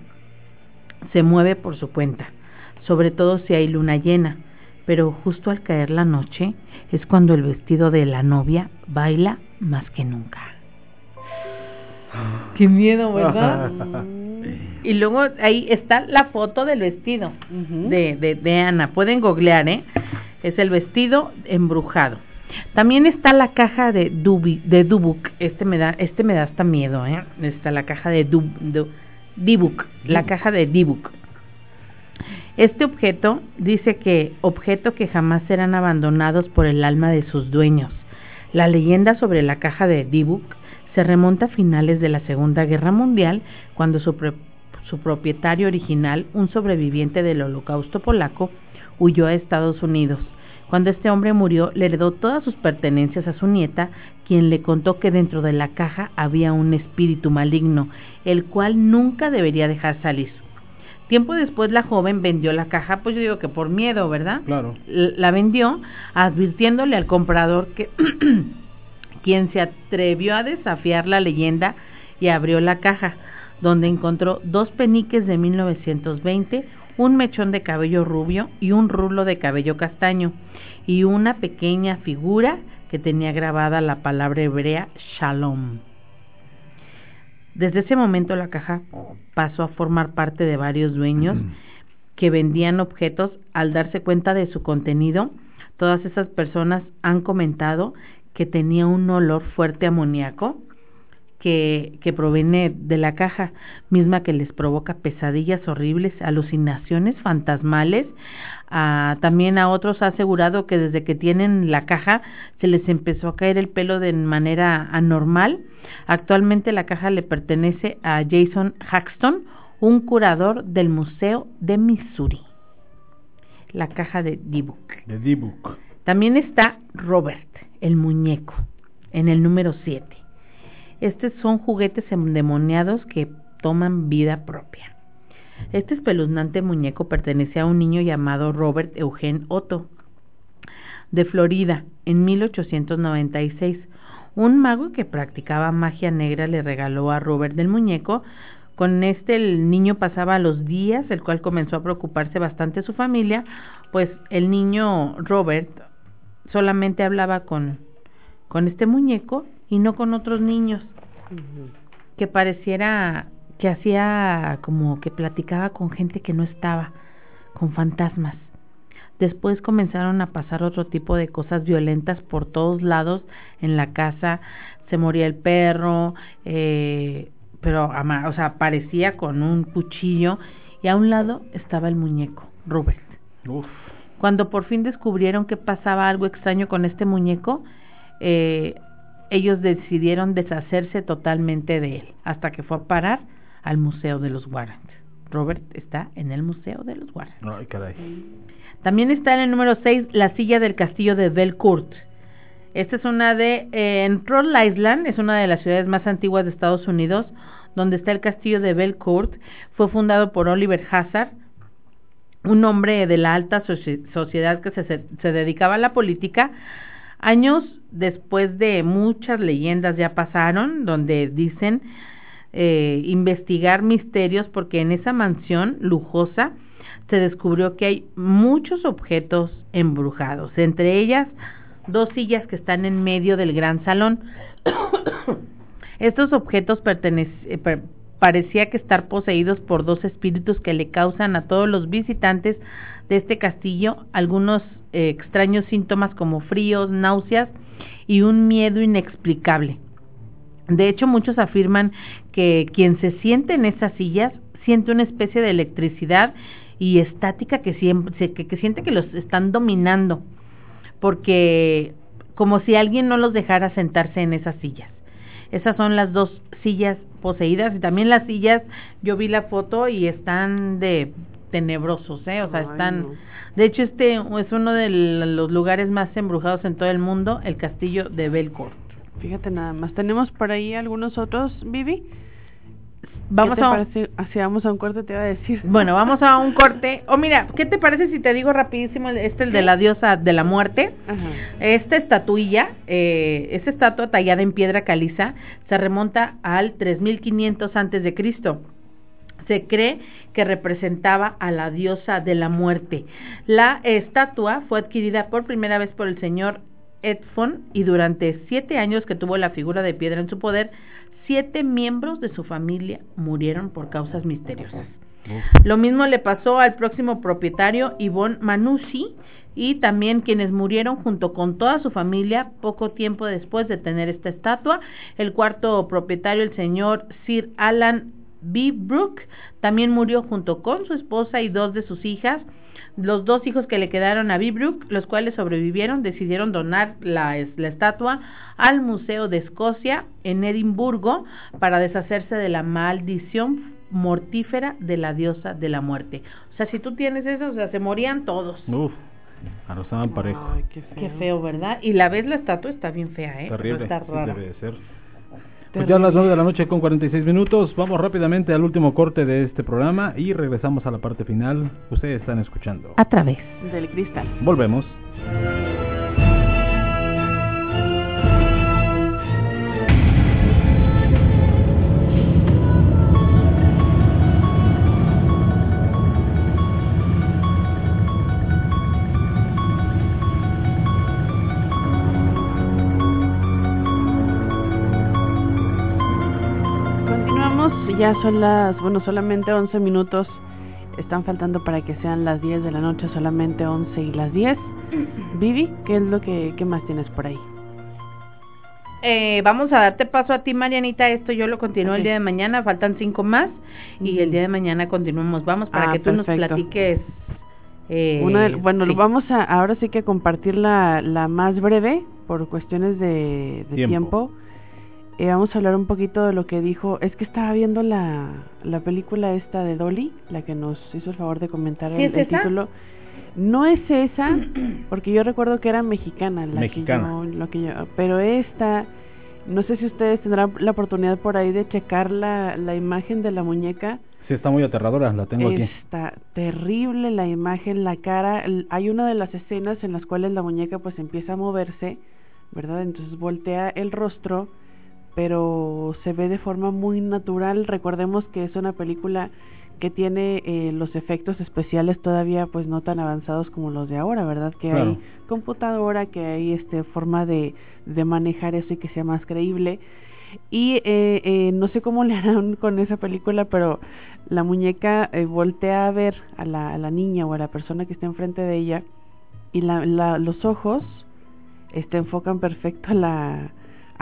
se mueve por su cuenta, sobre todo si hay luna llena, pero justo al caer la noche es cuando el vestido de la novia baila más que nunca. Qué miedo, ¿verdad? y luego ahí está la foto del vestido de, de, de Ana. Pueden googlear, ¿eh? Es el vestido embrujado. También está la caja de Dubi, de Dubuk. Este me da, este me da hasta miedo, ¿eh? Está la caja de Dub, Du- Dibuk, la caja de Dibuk. Este objeto dice que objeto que jamás serán abandonados por el alma de sus dueños. La leyenda sobre la caja de Dibuk se remonta a finales de la Segunda Guerra Mundial, cuando su, su propietario original, un sobreviviente del Holocausto polaco, huyó a Estados Unidos. Cuando este hombre murió, le heredó todas sus pertenencias a su nieta, quien le contó que dentro de la caja había un espíritu maligno, el cual nunca debería dejar salir. Tiempo después la joven vendió la caja, pues yo digo que por miedo, ¿verdad? Claro. La vendió advirtiéndole al comprador que (clears throat) quien se atrevió a desafiar la leyenda y abrió la caja, donde encontró dos peniques de 1920, un mechón de cabello rubio y un rulo de cabello castaño, y una pequeña figura que tenía grabada la palabra hebrea Shalom. Desde ese momento la caja pasó a formar parte de varios dueños que vendían objetos al darse cuenta de su contenido. Todas esas personas han comentado que tenía un olor fuerte amoníaco que, que proviene de la caja misma que les provoca pesadillas horribles, alucinaciones fantasmales. Ah, también a otros ha asegurado que desde que tienen la caja se les empezó a caer el pelo de manera anormal. Actualmente la caja le pertenece a Jason Haxton, un curador del Museo de Missouri. La caja de D-Book. De D-Book. También está Robert, el muñeco, en el número 7. Estos son juguetes endemoniados que toman vida propia. Este espeluznante muñeco pertenece a un niño llamado Robert Eugene Otto, de Florida, en 1896. Un mago que practicaba magia negra le regaló a Robert del muñeco. Con este el niño pasaba los días, el cual comenzó a preocuparse bastante su familia, pues el niño Robert solamente hablaba con, con este muñeco y no con otros niños. Que pareciera que hacía como que platicaba con gente que no estaba, con fantasmas. Después comenzaron a pasar otro tipo de cosas violentas por todos lados en la casa. Se moría el perro, eh, pero, o sea, aparecía con un cuchillo y a un lado estaba el muñeco, Robert. Cuando por fin descubrieron que pasaba algo extraño con este muñeco, eh, ellos decidieron deshacerse totalmente de él, hasta que fue a parar al Museo de los Warrens. Robert está en el Museo de los Warrens. Ay, caray. También está en el número 6 la silla del castillo de Belcourt. Esta es una de, eh, en Rhode Island, es una de las ciudades más antiguas de Estados Unidos, donde está el castillo de Belcourt. Fue fundado por Oliver Hazard, un hombre de la alta sociedad que se, dedicaba a la política. Años después de muchas leyendas ya pasaron, donde dicen eh, investigar misterios, porque en esa mansión lujosa, se descubrió que hay muchos objetos embrujados, entre ellas dos sillas que están en medio del gran salón. (coughs) Estos objetos eh, parecía que estar poseídos por dos espíritus que le causan a todos los visitantes de este castillo algunos eh, extraños síntomas como fríos, náuseas y un miedo inexplicable. De hecho, muchos afirman que quien se siente en esas sillas siente una especie de electricidad y estática que, siempre, que, siente que los están dominando, porque como si alguien no los dejara sentarse en esas sillas. Esas son las dos sillas poseídas y también las sillas, yo vi la foto y están de tenebrosos, ¿eh? O sea, están... De hecho, este es uno de los lugares más embrujados en todo el mundo, el castillo de Belcourt. Fíjate nada más. ¿Tenemos por ahí algunos otros, Vivi? Vamos ¿Qué te a parece? Así vamos a un corte, te iba a decir. Bueno, vamos a un corte. O oh, mira, ¿qué te parece si te digo rapidísimo este, el de la diosa de la muerte? Esta estatuilla, eh, esta estatua tallada en piedra caliza, se remonta al 3500 antes de Cristo. Se cree que representaba a la diosa de la muerte. La estatua fue adquirida por primera vez por el señor Edfon y durante siete años que tuvo la figura de piedra en su poder, siete miembros de su familia murieron por causas misteriosas. Lo mismo le pasó al próximo propietario Ivonne Manucci y también quienes murieron junto con toda su familia poco tiempo después de tener esta estatua. El cuarto propietario, el señor Sir Alan B. Brooke, también murió junto con su esposa y dos de sus hijas. Los dos hijos que le quedaron a Bibrook, los cuales sobrevivieron, decidieron donar la, la estatua al Museo de Escocia en Edimburgo para deshacerse de la maldición mortífera de la diosa de la muerte. O sea, si tú tienes eso, o sea, se morían todos. Uf, arrozaban parejo. qué, feo. ¿verdad? Y la ves la estatua está bien fea, ¿eh? Terrible, está rara. debe de ser. Pues ya a las 9 de la noche con 46 minutos, vamos rápidamente al último corte de este programa y regresamos a la parte final. Ustedes están escuchando. A través del cristal. Volvemos. Ya son las, bueno, solamente 11 minutos. Están faltando para que sean las 10 de la noche, solamente 11 y las 10. Vivi, ¿qué es lo que qué más tienes por ahí? Eh, vamos a darte paso a ti, Marianita. Esto yo lo continúo el día de mañana. Faltan cinco más. Y el día de mañana continuamos. Vamos para ah, que tú nos platiques. Eh, bueno, lo vamos a ahora sí que compartir la, la más breve por cuestiones de, tiempo Eh, vamos a hablar un poquito de lo que dijo. Es que estaba viendo la, la película esta de Dolly, la que nos hizo el favor de comentar ¿Sí el, es el esa? título. No es esa, (clears throat) porque yo recuerdo que era mexicana, la Mexicana. que yo, lo que yo, pero esta, no sé si ustedes tendrán la oportunidad por ahí de checar la, la imagen de la muñeca. Sí, está muy aterradora, la tengo aquí. Está terrible la imagen, la cara. hay una de las escenas en las cuales la muñeca pues empieza a moverse, ¿verdad? Entonces voltea el rostro, pero se ve de forma muy natural. Recordemos que es una película que tiene eh, los efectos especiales todavía pues no tan avanzados como los de ahora, ¿verdad? Que Claro. hay computadora, que hay este forma de, de manejar eso y que sea más creíble. Y eh, eh, no sé cómo le (laughs) harán con esa película, pero la muñeca eh, voltea a ver a la, a la niña o a la persona que está enfrente de ella y la, la- los ojos este, enfocan perfecto a la,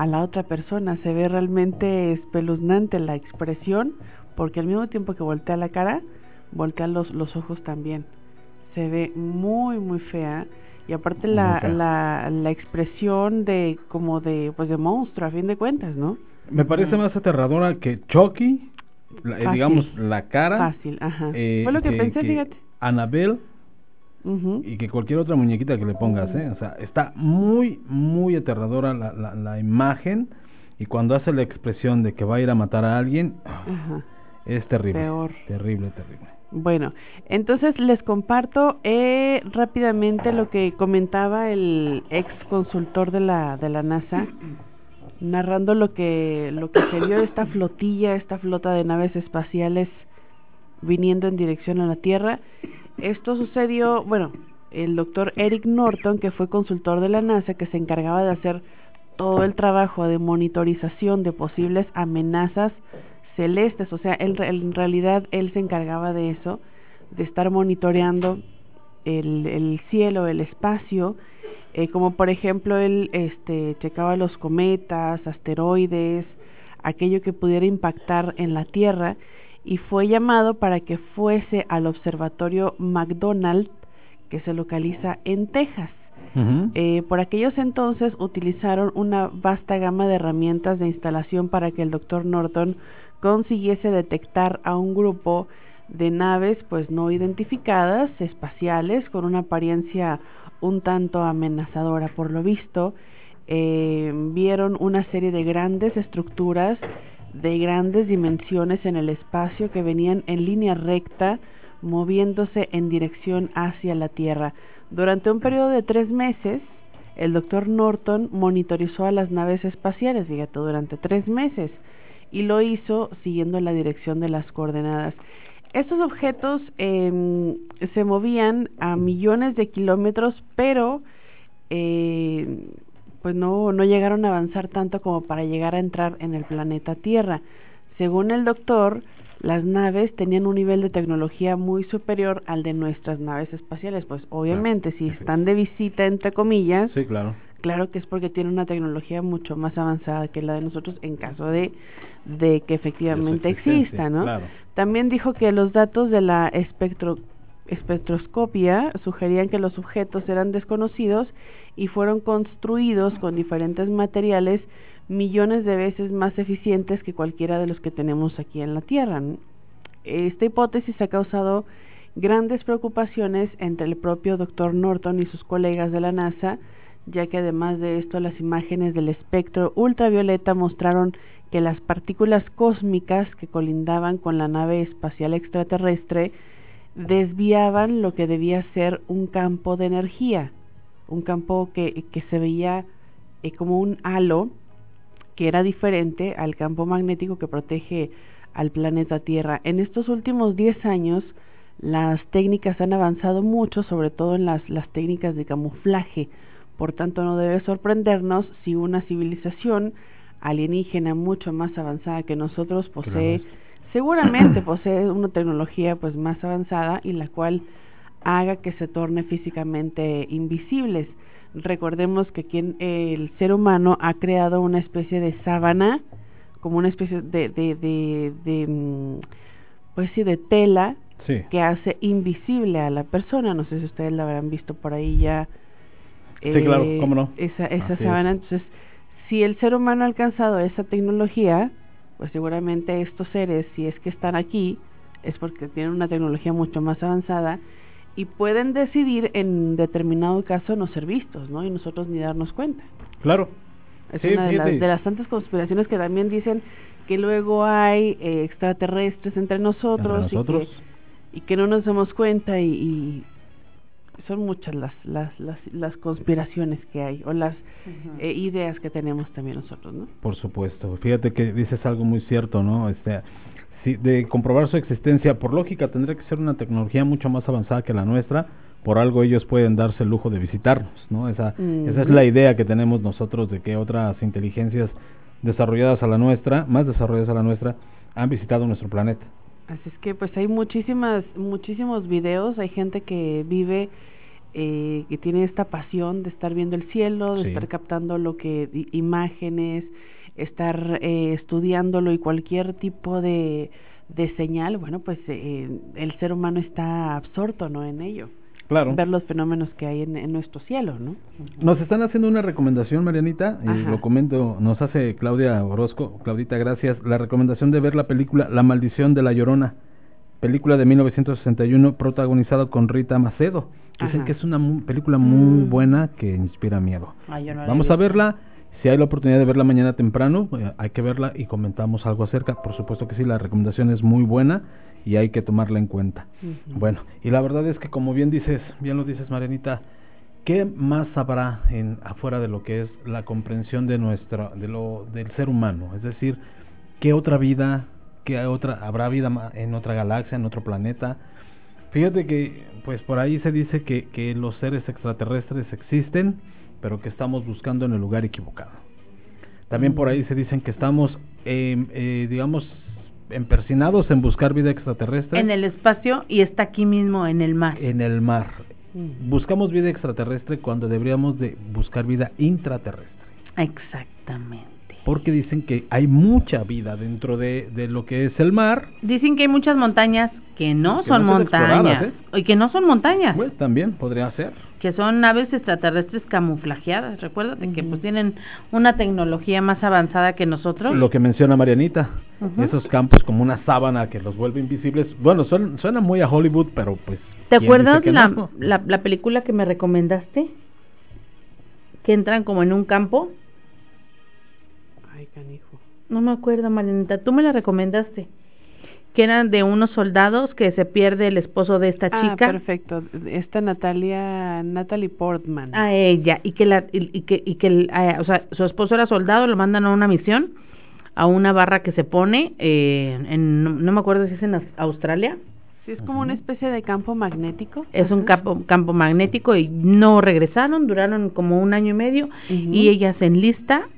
a la otra persona. Se ve realmente espeluznante la expresión porque al mismo tiempo que voltea la cara, voltea los, los ojos también. Se ve muy, muy fea. Y aparte la, la, la expresión de como de pues de monstruo a fin de cuentas, ¿no? Me parece más aterradora que Chucky, la- eh, digamos, la cara. Fácil, ajá. eh, Fue lo que, pensé, fíjate. Annabelle Y que cualquier otra muñequita que le pongas, ¿eh? O sea, está muy, muy aterradora la, la, la imagen y cuando hace la expresión de que va a ir a matar a alguien, Ajá. (sighs) es terrible. Peor. Terrible, terrible. Bueno, entonces les comparto eh, rápidamente lo que comentaba el ex consultor de la de la NASA, (coughs) narrando lo que lo que se vio de esta flotilla, esta flota de naves espaciales viniendo en dirección a la Tierra. Esto sucedió, bueno, el doctor Eric Norton, que fue consultor de la NASA, que se encargaba de hacer todo el trabajo de monitorización de posibles amenazas celestes, o sea, en realidad él se encargaba de eso, de estar monitoreando el, el cielo, el espacio, eh, como por ejemplo él este, checaba los cometas, asteroides, aquello que pudiera impactar en la Tierra, y fue llamado para que fuese al observatorio McDonald, que se localiza en Texas. Eh, por aquellos entonces utilizaron una vasta gama de herramientas de instalación para que el doctor Norton consiguiese detectar a un grupo de naves pues no identificadas espaciales con una apariencia un tanto amenazadora por lo visto eh, vieron una serie de grandes estructuras de grandes dimensiones en el espacio que venían en línea recta moviéndose en dirección hacia la Tierra. Durante un periodo de tres meses, el doctor Norton monitorizó a las naves espaciales, fíjate, durante tres meses, y lo hizo siguiendo la dirección de las coordenadas. Estos objetos em, se movían a millones de kilómetros, pero eh, pues no, no llegaron a avanzar tanto como para llegar a entrar en el planeta Tierra. Según el doctor, las naves tenían un nivel de tecnología muy superior al de nuestras naves espaciales. Pues obviamente, si están de visita, entre comillas, Sí, claro. claro que es porque tienen una tecnología mucho más avanzada que la de nosotros en caso de, de que efectivamente De exista, ¿no? claro. También dijo que los datos de la espectro, espectroscopia sugerían que los objetos eran desconocidos y fueron construidos con diferentes materiales millones de veces más eficientes que cualquiera de los que tenemos aquí en la Tierra. Esta hipótesis ha causado grandes preocupaciones entre el propio doctor Norton y sus colegas de la NASA, ya que además de esto las imágenes del espectro ultravioleta mostraron que las partículas cósmicas que colindaban con la nave espacial extraterrestre desviaban lo que debía ser un campo de energía, un campo que, que se veía eh, como un halo que era diferente al campo magnético que protege al planeta Tierra. En estos últimos 10 años, las técnicas han avanzado mucho, sobre todo en las, las técnicas de camuflaje. Por tanto, no debe sorprendernos si una civilización alienígena mucho más avanzada que nosotros posee, seguramente (coughs) posee una tecnología pues más avanzada y la cual haga que se torne físicamente invisibles. Recordemos que aquí en- el ser humano ha creado una especie de sábana, como una especie de, de, de, de, mm, pues sí, de tela Sí. que hace invisible a la persona. No sé si ustedes la habrán visto por ahí ya. Sí, claro, cómo no. Esa, esa Así sábana. es. Entonces, si el ser humano ha alcanzado esa tecnología, pues seguramente estos seres, si es que están aquí, es porque tienen una tecnología mucho más avanzada y pueden decidir en determinado caso no ser vistos, ¿no? Y nosotros ni darnos cuenta. Claro. Es Sí, una de las, de las tantas conspiraciones que también dicen que luego hay eh, extraterrestres entre nosotros, Entre nosotros. Y, que, y que no nos damos cuenta y, y son muchas las, las, las, las conspiraciones que hay o las eh, ideas que tenemos también nosotros, ¿no? Por supuesto. Fíjate que dices algo muy cierto, ¿no? Este, si de comprobar su existencia, por lógica tendría que ser una tecnología mucho más avanzada que la nuestra. Por algo ellos pueden darse el lujo de visitarnos, ¿no? Esa, esa es la idea que tenemos nosotros de que otras inteligencias desarrolladas a la nuestra, más desarrolladas a la nuestra, han visitado nuestro planeta. Así es que pues hay muchísimas, muchísimos videos, hay gente que vive, eh, que tiene esta pasión de estar viendo el cielo, de Sí. estar captando lo que, imágenes, estar eh, estudiándolo y cualquier tipo de, de señal, bueno pues eh, el ser humano está absorto, ¿no? En ello. Claro. Ver los fenómenos que hay en, en nuestro cielo, ¿no? Nos están haciendo una recomendación, Marianita, y Ajá. lo comento, nos hace Claudia Orozco, Claudita, gracias, la recomendación de ver la película La maldición de la Llorona, película de 1961 protagonizada con Rita Macedo. Dicen Ajá. que es una mu- película muy Mm. buena que inspira miedo. Ay, no Vamos a verla, si hay la oportunidad de verla mañana temprano, eh, hay que verla y comentamos algo acerca. Por supuesto que sí, la recomendación es muy buena y hay que tomarla en cuenta. Bueno, y la verdad es que como bien dices, bien lo dices Marianita, ¿qué más habrá en afuera de lo que es la comprensión de nuestra de lo del ser humano? Es decir, ¿qué otra vida, qué otra habrá vida en otra galaxia, en otro planeta? Fíjate que pues por ahí se dice que que los seres extraterrestres existen, pero que estamos buscando en el lugar equivocado. También por ahí se dicen que estamos eh, eh, digamos empersinados en buscar vida extraterrestre En el espacio y está aquí mismo en el mar. en el mar. Buscamos vida extraterrestre cuando deberíamos de buscar vida intraterrestre. Exactamente. Porque dicen que hay mucha vida dentro de, de lo que es el mar. Dicen que hay muchas montañas que no Que son no montañas. Y que no son montañas. Pues también podría ser. que son naves extraterrestres camuflajeadas. Recuérdate que pues tienen una tecnología más avanzada que nosotros. Lo que menciona Marianita. Esos campos como una sábana que los vuelve invisibles. Bueno, suena, suena muy a Hollywood, pero pues... ¿Te ¿quién acuerdas no? la, la película que me recomendaste? Que entran como en un campo. Ay, canijo. No me acuerdo, Marianita. Tú me la recomendaste. Que eran de unos soldados que se pierde el esposo de esta Ah, chica. perfecto. Esta Natalia, Natalie Portman. a ella y que la y, y que y que el, eh, o sea su esposo era soldado lo mandan a una misión a una barra que se pone eh, en no, no me acuerdo si es en Aus- Australia Sí, es como una especie de campo magnético. es un campo campo magnético y no regresaron duraron como un año y medio y ella se enlista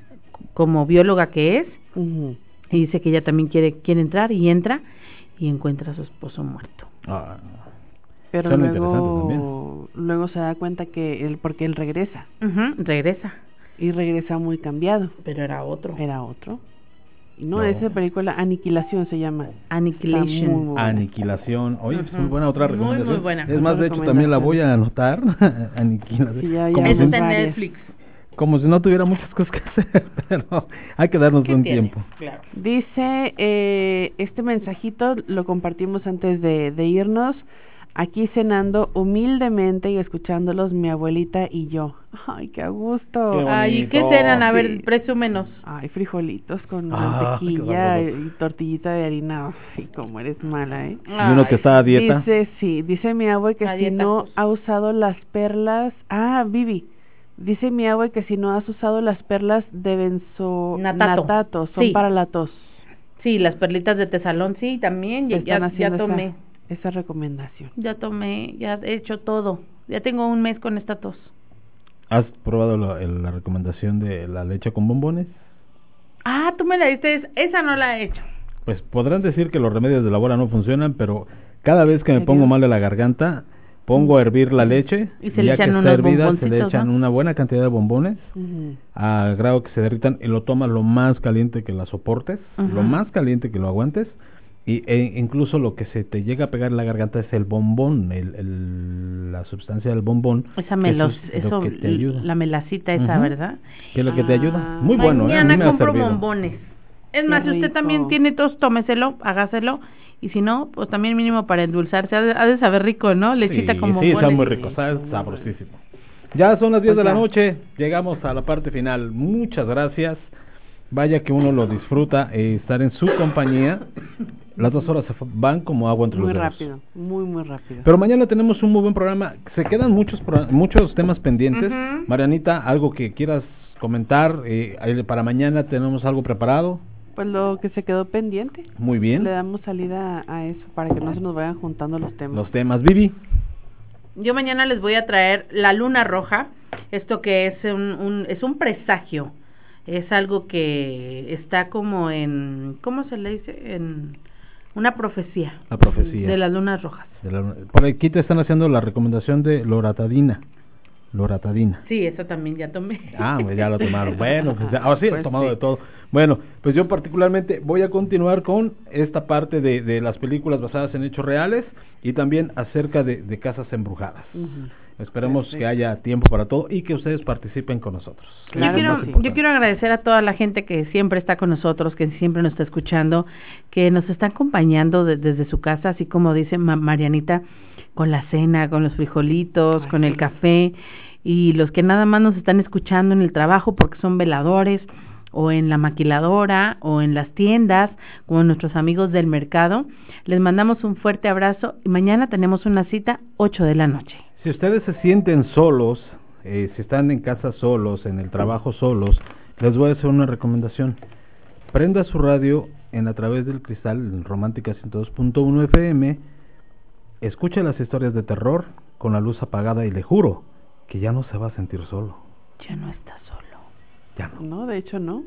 como bióloga que es y dice que ella también quiere quiere entrar y entra y encuentra a su esposo muerto Ah, Pero Suena interesante luego, luego se da cuenta que él, porque él regresa Ujú, regresa y regresa muy cambiado. pero era otro Era otro. Y no, No. esa película Aniquilación se llama. Muy buena. Aniquilación. Oye, pues muy buena otra Muy, recomendación. muy buena. Es más, de hecho, también la voy a anotar. (laughs) Aniquilación. Sí, ya- ya si, está en. Netflix como si no tuviera muchas cosas que (laughs) hacer, pero hay que darnos ¿Qué buen tiene? tiempo. claro Dice, eh, este mensajito lo compartimos antes de, de irnos. Aquí cenando humildemente y escuchándolos mi abuelita y yo. Ay, qué a gusto. Qué Ay, ¿qué serán? A ver, Sí. presúmenos. Ay, frijolitos con Ah, mantequilla y tortillita de harina. Ay, cómo eres mala, ¿eh? Y uno que está a dieta. Dice, sí, dice mi abue que A si dieta, no pues. ha usado las perlas... Ah, Vivi. Dice mi abue que si no has usado las perlas de Natato. benzo... son Sí. para la tos. Sí, las perlitas de tesalón, sí, también. Ya, Están ya, haciendo ya esa- tomé, Esa, recomendación. ya tomé, ya he hecho todo. Ya tengo un mes con esta tos. ¿Has probado la, la recomendación de la leche con bombones? Ah, tú me la diste, es- esa no la he hecho. Pues podrán decir que los remedios de la abuela no funcionan, pero cada vez que me ¿En pongo mal de la garganta, pongo a hervir la leche Y se y le ya que está hervida se le echan ¿no? una buena cantidad de bombones a grado que se derritan y lo tomas lo más caliente que la soportes, lo más caliente que lo aguantes y, e incluso lo que se te llega a pegar en la garganta es el bombón, el, el- la sustancia del bombón. Esa que melos, es lo eso, que te ayuda. la melacita esa. ¿verdad? Que es lo que te ayuda. Ah. Muy bueno, ¿eh? A mí Mañana me ha compro bombones. Es Qué más, si usted también tiene tos, tómeselo, hágaselo. Y si no, pues también mínimo para endulzarse. Ha de, ha de saber rico, ¿no? Lechita sí, con Sí, está muy rico, está sabrosísimo. Ya son las 10 de Pues la ya. noche, llegamos a la parte final. Muchas gracias. Vaya que uno lo disfruta eh, estar en su compañía. Las dos horas se van como agua entre Muy los dedos. rápido, muy, muy rápido. Pero mañana tenemos un muy buen programa. Se quedan muchos muchos temas pendientes. Marianita, algo que quieras comentar. Eh, para mañana tenemos algo preparado. Pues lo que se quedó pendiente. Muy bien. Le damos salida a eso para que no se nos vayan juntando los temas. Los temas. Vivi. Yo mañana les voy a traer la luna roja. Esto que es un, un- es un presagio. Es algo que está como en, ¿cómo se le dice? En una profecía. La profecía. De las lunas rojas. De la- por aquí te están haciendo la recomendación de loratadina. Loratadina. Sí, eso también ya tomé. Ah, pues ya lo tomaron. (laughs) Bueno, pues ahora sí, he Pues tomado sí. de todo. Bueno, pues yo particularmente voy a continuar con esta parte de, de las películas basadas en hechos reales y también acerca de, de casas embrujadas. Esperemos que haya tiempo para todo y que ustedes participen con nosotros. Yo quiero, yo quiero agradecer a toda la gente que siempre está con nosotros, que siempre nos está escuchando, que nos está acompañando de- desde su casa, así como dice Ma- Marianita, con la cena, con los frijolitos, Ay, con el café, y los que nada más nos están escuchando en el trabajo porque son veladores, o en la maquiladora, o en las tiendas, como nuestros amigos del mercado. Les mandamos un fuerte abrazo y mañana tenemos una cita 8 de la noche. Si ustedes se sienten solos, eh, si están en casa solos, en el trabajo solos, les voy a hacer una recomendación. Prenda su radio en a través del cristal en Romántica 102.1 FM, escuche las historias de terror con la luz apagada y le juro que ya no se va a sentir solo. Ya no está solo. Ya no. No, de hecho no.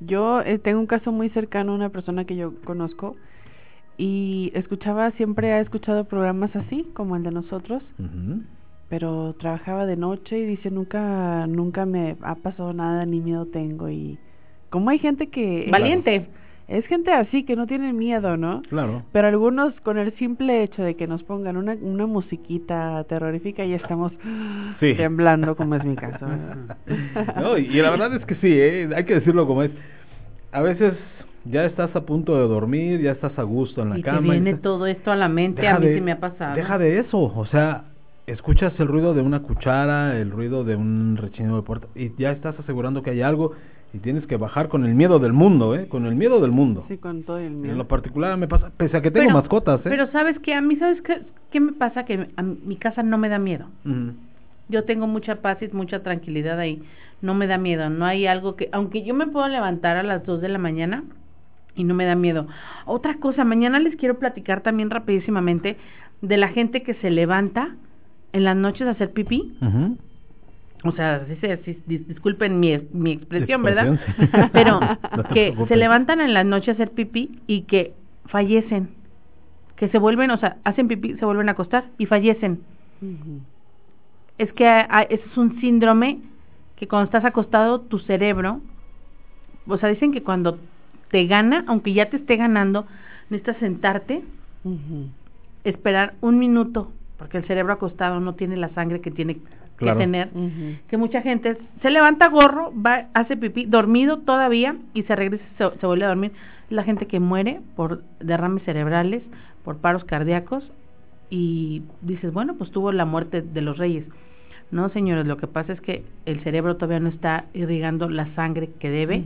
Yo eh, tengo un caso muy cercano a una persona que yo conozco y escuchaba, siempre ha escuchado programas así, como el de nosotros, pero trabajaba de noche y dice, nunca, nunca me ha pasado nada, ni miedo tengo y... Como hay gente que... Valiente. Es gente así, que no tiene miedo, ¿no? Claro. Pero algunos con el simple hecho de que nos pongan una, una musiquita terrorífica ya estamos (gasps) Sí. temblando, como es mi (laughs) caso. No, y, la verdad es que sí, ¿eh? hay que decirlo como es. A veces ya estás a punto de dormir, ya estás a gusto en la y cama. te y viene todo esto a la mente, deja a mí de- sí me ha pasado. Deja de eso, o sea, escuchas el ruido de una cuchara, el ruido de un rechinido de puerta y ya estás asegurando que hay algo y tienes que bajar con el miedo del mundo, ¿eh? Con el miedo del mundo. Sí, con todo el En miedo. lo particular me pasa, pese a que tengo Pero- mascotas, ¿eh? Pero sabes que a mí, ¿sabes qué, qué me pasa? Que a mi casa no me da miedo. Yo tengo mucha paz y mucha tranquilidad ahí. No me da miedo. No hay algo que, aunque yo me puedo levantar a las 2 de la mañana y no me da miedo. Otra cosa, mañana les quiero platicar también rapidísimamente de la gente que se levanta en las noches a hacer pipí. Ujú. O sea, sí, sí, sí, dis- disculpen mi, mi expresión, ¿verdad? Sí. (laughs) Pero (laughs) No que preocupes. se levantan en la noche a hacer pipí y que fallecen. Que se vuelven, o sea, hacen pipí, se vuelven a acostar y fallecen. Es que ah, ese es un síndrome que cuando estás acostado, tu cerebro, o sea, dicen que cuando te gana, aunque ya te esté ganando, necesitas sentarte, esperar un minuto, porque el cerebro acostado no tiene la sangre que tiene Claro. que tener. Que mucha gente se levanta gorro, va, hace pipí, dormido todavía y se regresa y se, se vuelve a dormir. La gente que muere por derrames cerebrales, por paros cardíacos y dices, bueno, pues tuvo la muerte de los reyes. No, señores, lo que pasa es que el cerebro todavía no está irrigando la sangre que debe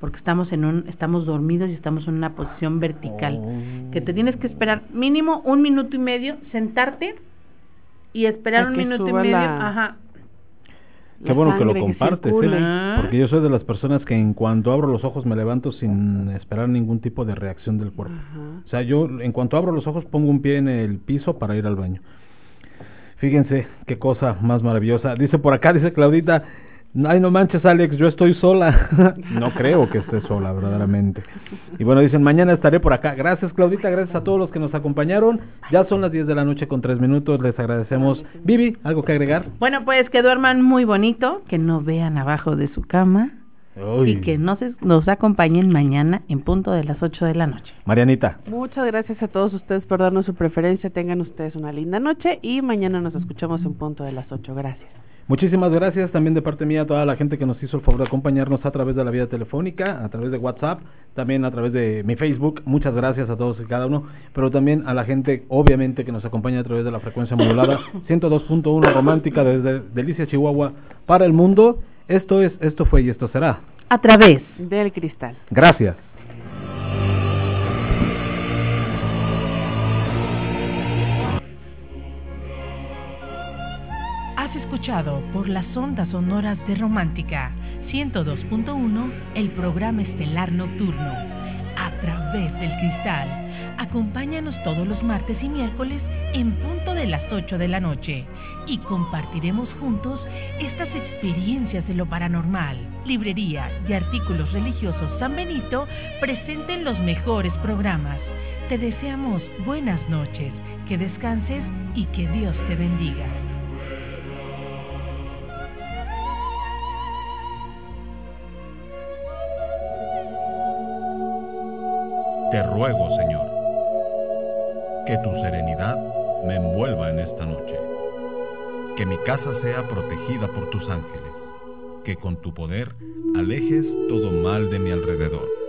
porque estamos en un estamos dormidos y estamos en una posición vertical Oh. que te tienes que esperar mínimo un minuto y medio sentarte y esperar un que minuto y medio la- ajá Qué bueno que lo compartes, ¿eh? circule. Ah. porque yo soy de las personas que en cuanto abro los ojos me levanto sin esperar ningún tipo de reacción del cuerpo. Ajá. O sea, yo en cuanto abro los ojos pongo un pie en el piso para ir al baño. Fíjense qué cosa más maravillosa. Dice por acá, dice Claudita, ay no manches Alex, yo estoy sola. (laughs) no creo que esté sola, verdaderamente. Y bueno, dicen, mañana estaré por acá. Gracias Claudita, gracias a todos los que nos acompañaron. Ya son las 10 de la noche con 3 minutos, les agradecemos. Vivi, ¿algo que agregar? Bueno, pues que duerman muy bonito, que no vean abajo de su cama y que nos, nos acompañen mañana en punto de las 8 de la noche. Marianita. Muchas gracias a todos ustedes por darnos su preferencia. Tengan ustedes una linda noche y mañana nos escuchamos en punto de las 8. Gracias. Muchísimas gracias también de parte mía a toda la gente que nos hizo el favor de acompañarnos a través de la vía telefónica, a través de WhatsApp, también a través de mi Facebook. Muchas gracias a todos y cada uno, pero también a la gente, obviamente, que nos acompaña a través de la frecuencia modulada (laughs) 102.1 romántica desde Delicia, Chihuahua, para el mundo. Esto es, esto fue y esto será. A través del cristal. Gracias. Has escuchado por las ondas sonoras de Romántica 102.1 el programa estelar nocturno a través del cristal. Acompáñanos todos los martes y miércoles en punto de las 8 de la noche y compartiremos juntos estas experiencias de lo paranormal. Librería y artículos religiosos San Benito presenten los mejores programas. Te deseamos buenas noches, que descanses y que Dios te bendiga. Te ruego, Señor, que tu serenidad me envuelva en esta noche, que mi casa sea protegida por tus ángeles, que con tu poder alejes todo mal de mi alrededor.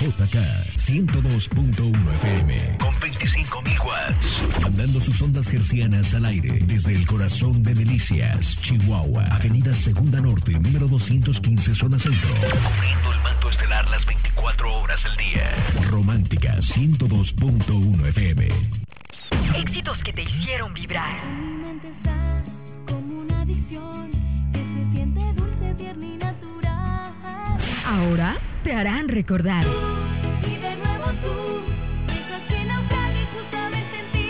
XHJK 102.1 FM con 25.000 watts. Mandando sus ondas hercianas al aire desde el corazón de Delicias, Chihuahua. Avenida Segunda Norte, número 215, zona centro. Cubriendo el manto estelar las 24 horas del día. Romántica 102.1 FM. Éxitos que te hicieron vibrar. Mi mente estás como una adicción que se siente dulce, tierna y natural. Ahora te harán recordar. Y de nuevo tú dejas que naufrague justamente en ti.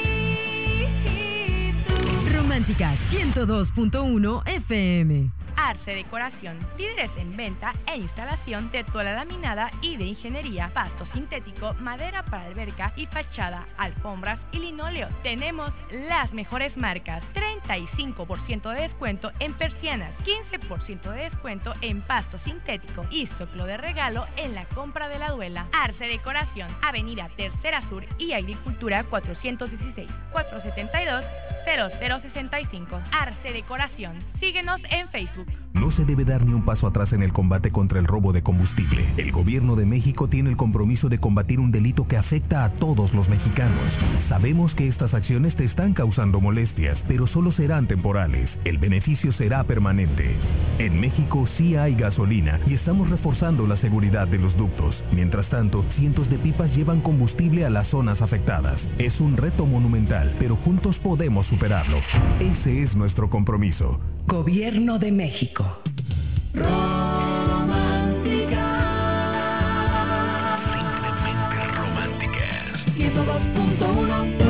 Tú. Romántica 102.1 FM. Arce Decoración, líderes en venta e instalación de toda laminada y de ingeniería, pasto sintético, madera para alberca y fachada, alfombras y linóleo. Tenemos las mejores marcas, 35% de descuento en persianas, 15% de descuento en pasto sintético y soplo de regalo en la compra de la duela. Arce Decoración, Avenida Tercera Sur y Agricultura 416, 472 0065. Arce Decoración. Síguenos en Facebook. No se debe dar ni un paso atrás en el combate contra el robo de combustible. El gobierno de México tiene el compromiso de combatir un delito que afecta a todos los mexicanos. Sabemos que estas acciones te están causando molestias, pero solo serán temporales. El beneficio será permanente. En México sí hay gasolina y estamos reforzando la seguridad de los ductos. Mientras tanto, cientos de pipas llevan combustible a las zonas afectadas. Es un reto monumental, pero juntos podemos superarlo. Ese es nuestro compromiso. Gobierno de México. Simplemente románticas. 102.1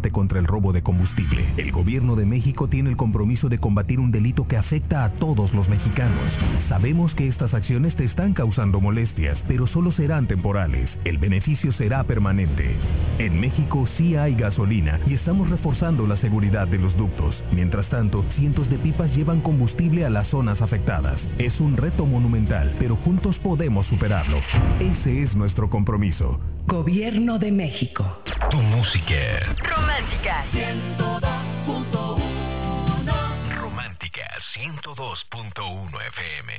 contra el robo de combustible. El gobierno de México tiene el compromiso de combatir un delito que afecta a todos los mexicanos. Sabemos que estas acciones te están causando molestias, pero solo serán temporales. El beneficio será permanente. En México sí hay gasolina y estamos reforzando la seguridad de los ductos. Mientras tanto, cientos de pipas llevan combustible a las zonas afectadas. Es un reto monumental, pero juntos podemos superarlo. Ese es nuestro compromiso. Gobierno de México. Tu música. Romántica 102.1 Romántica 102.1 FM.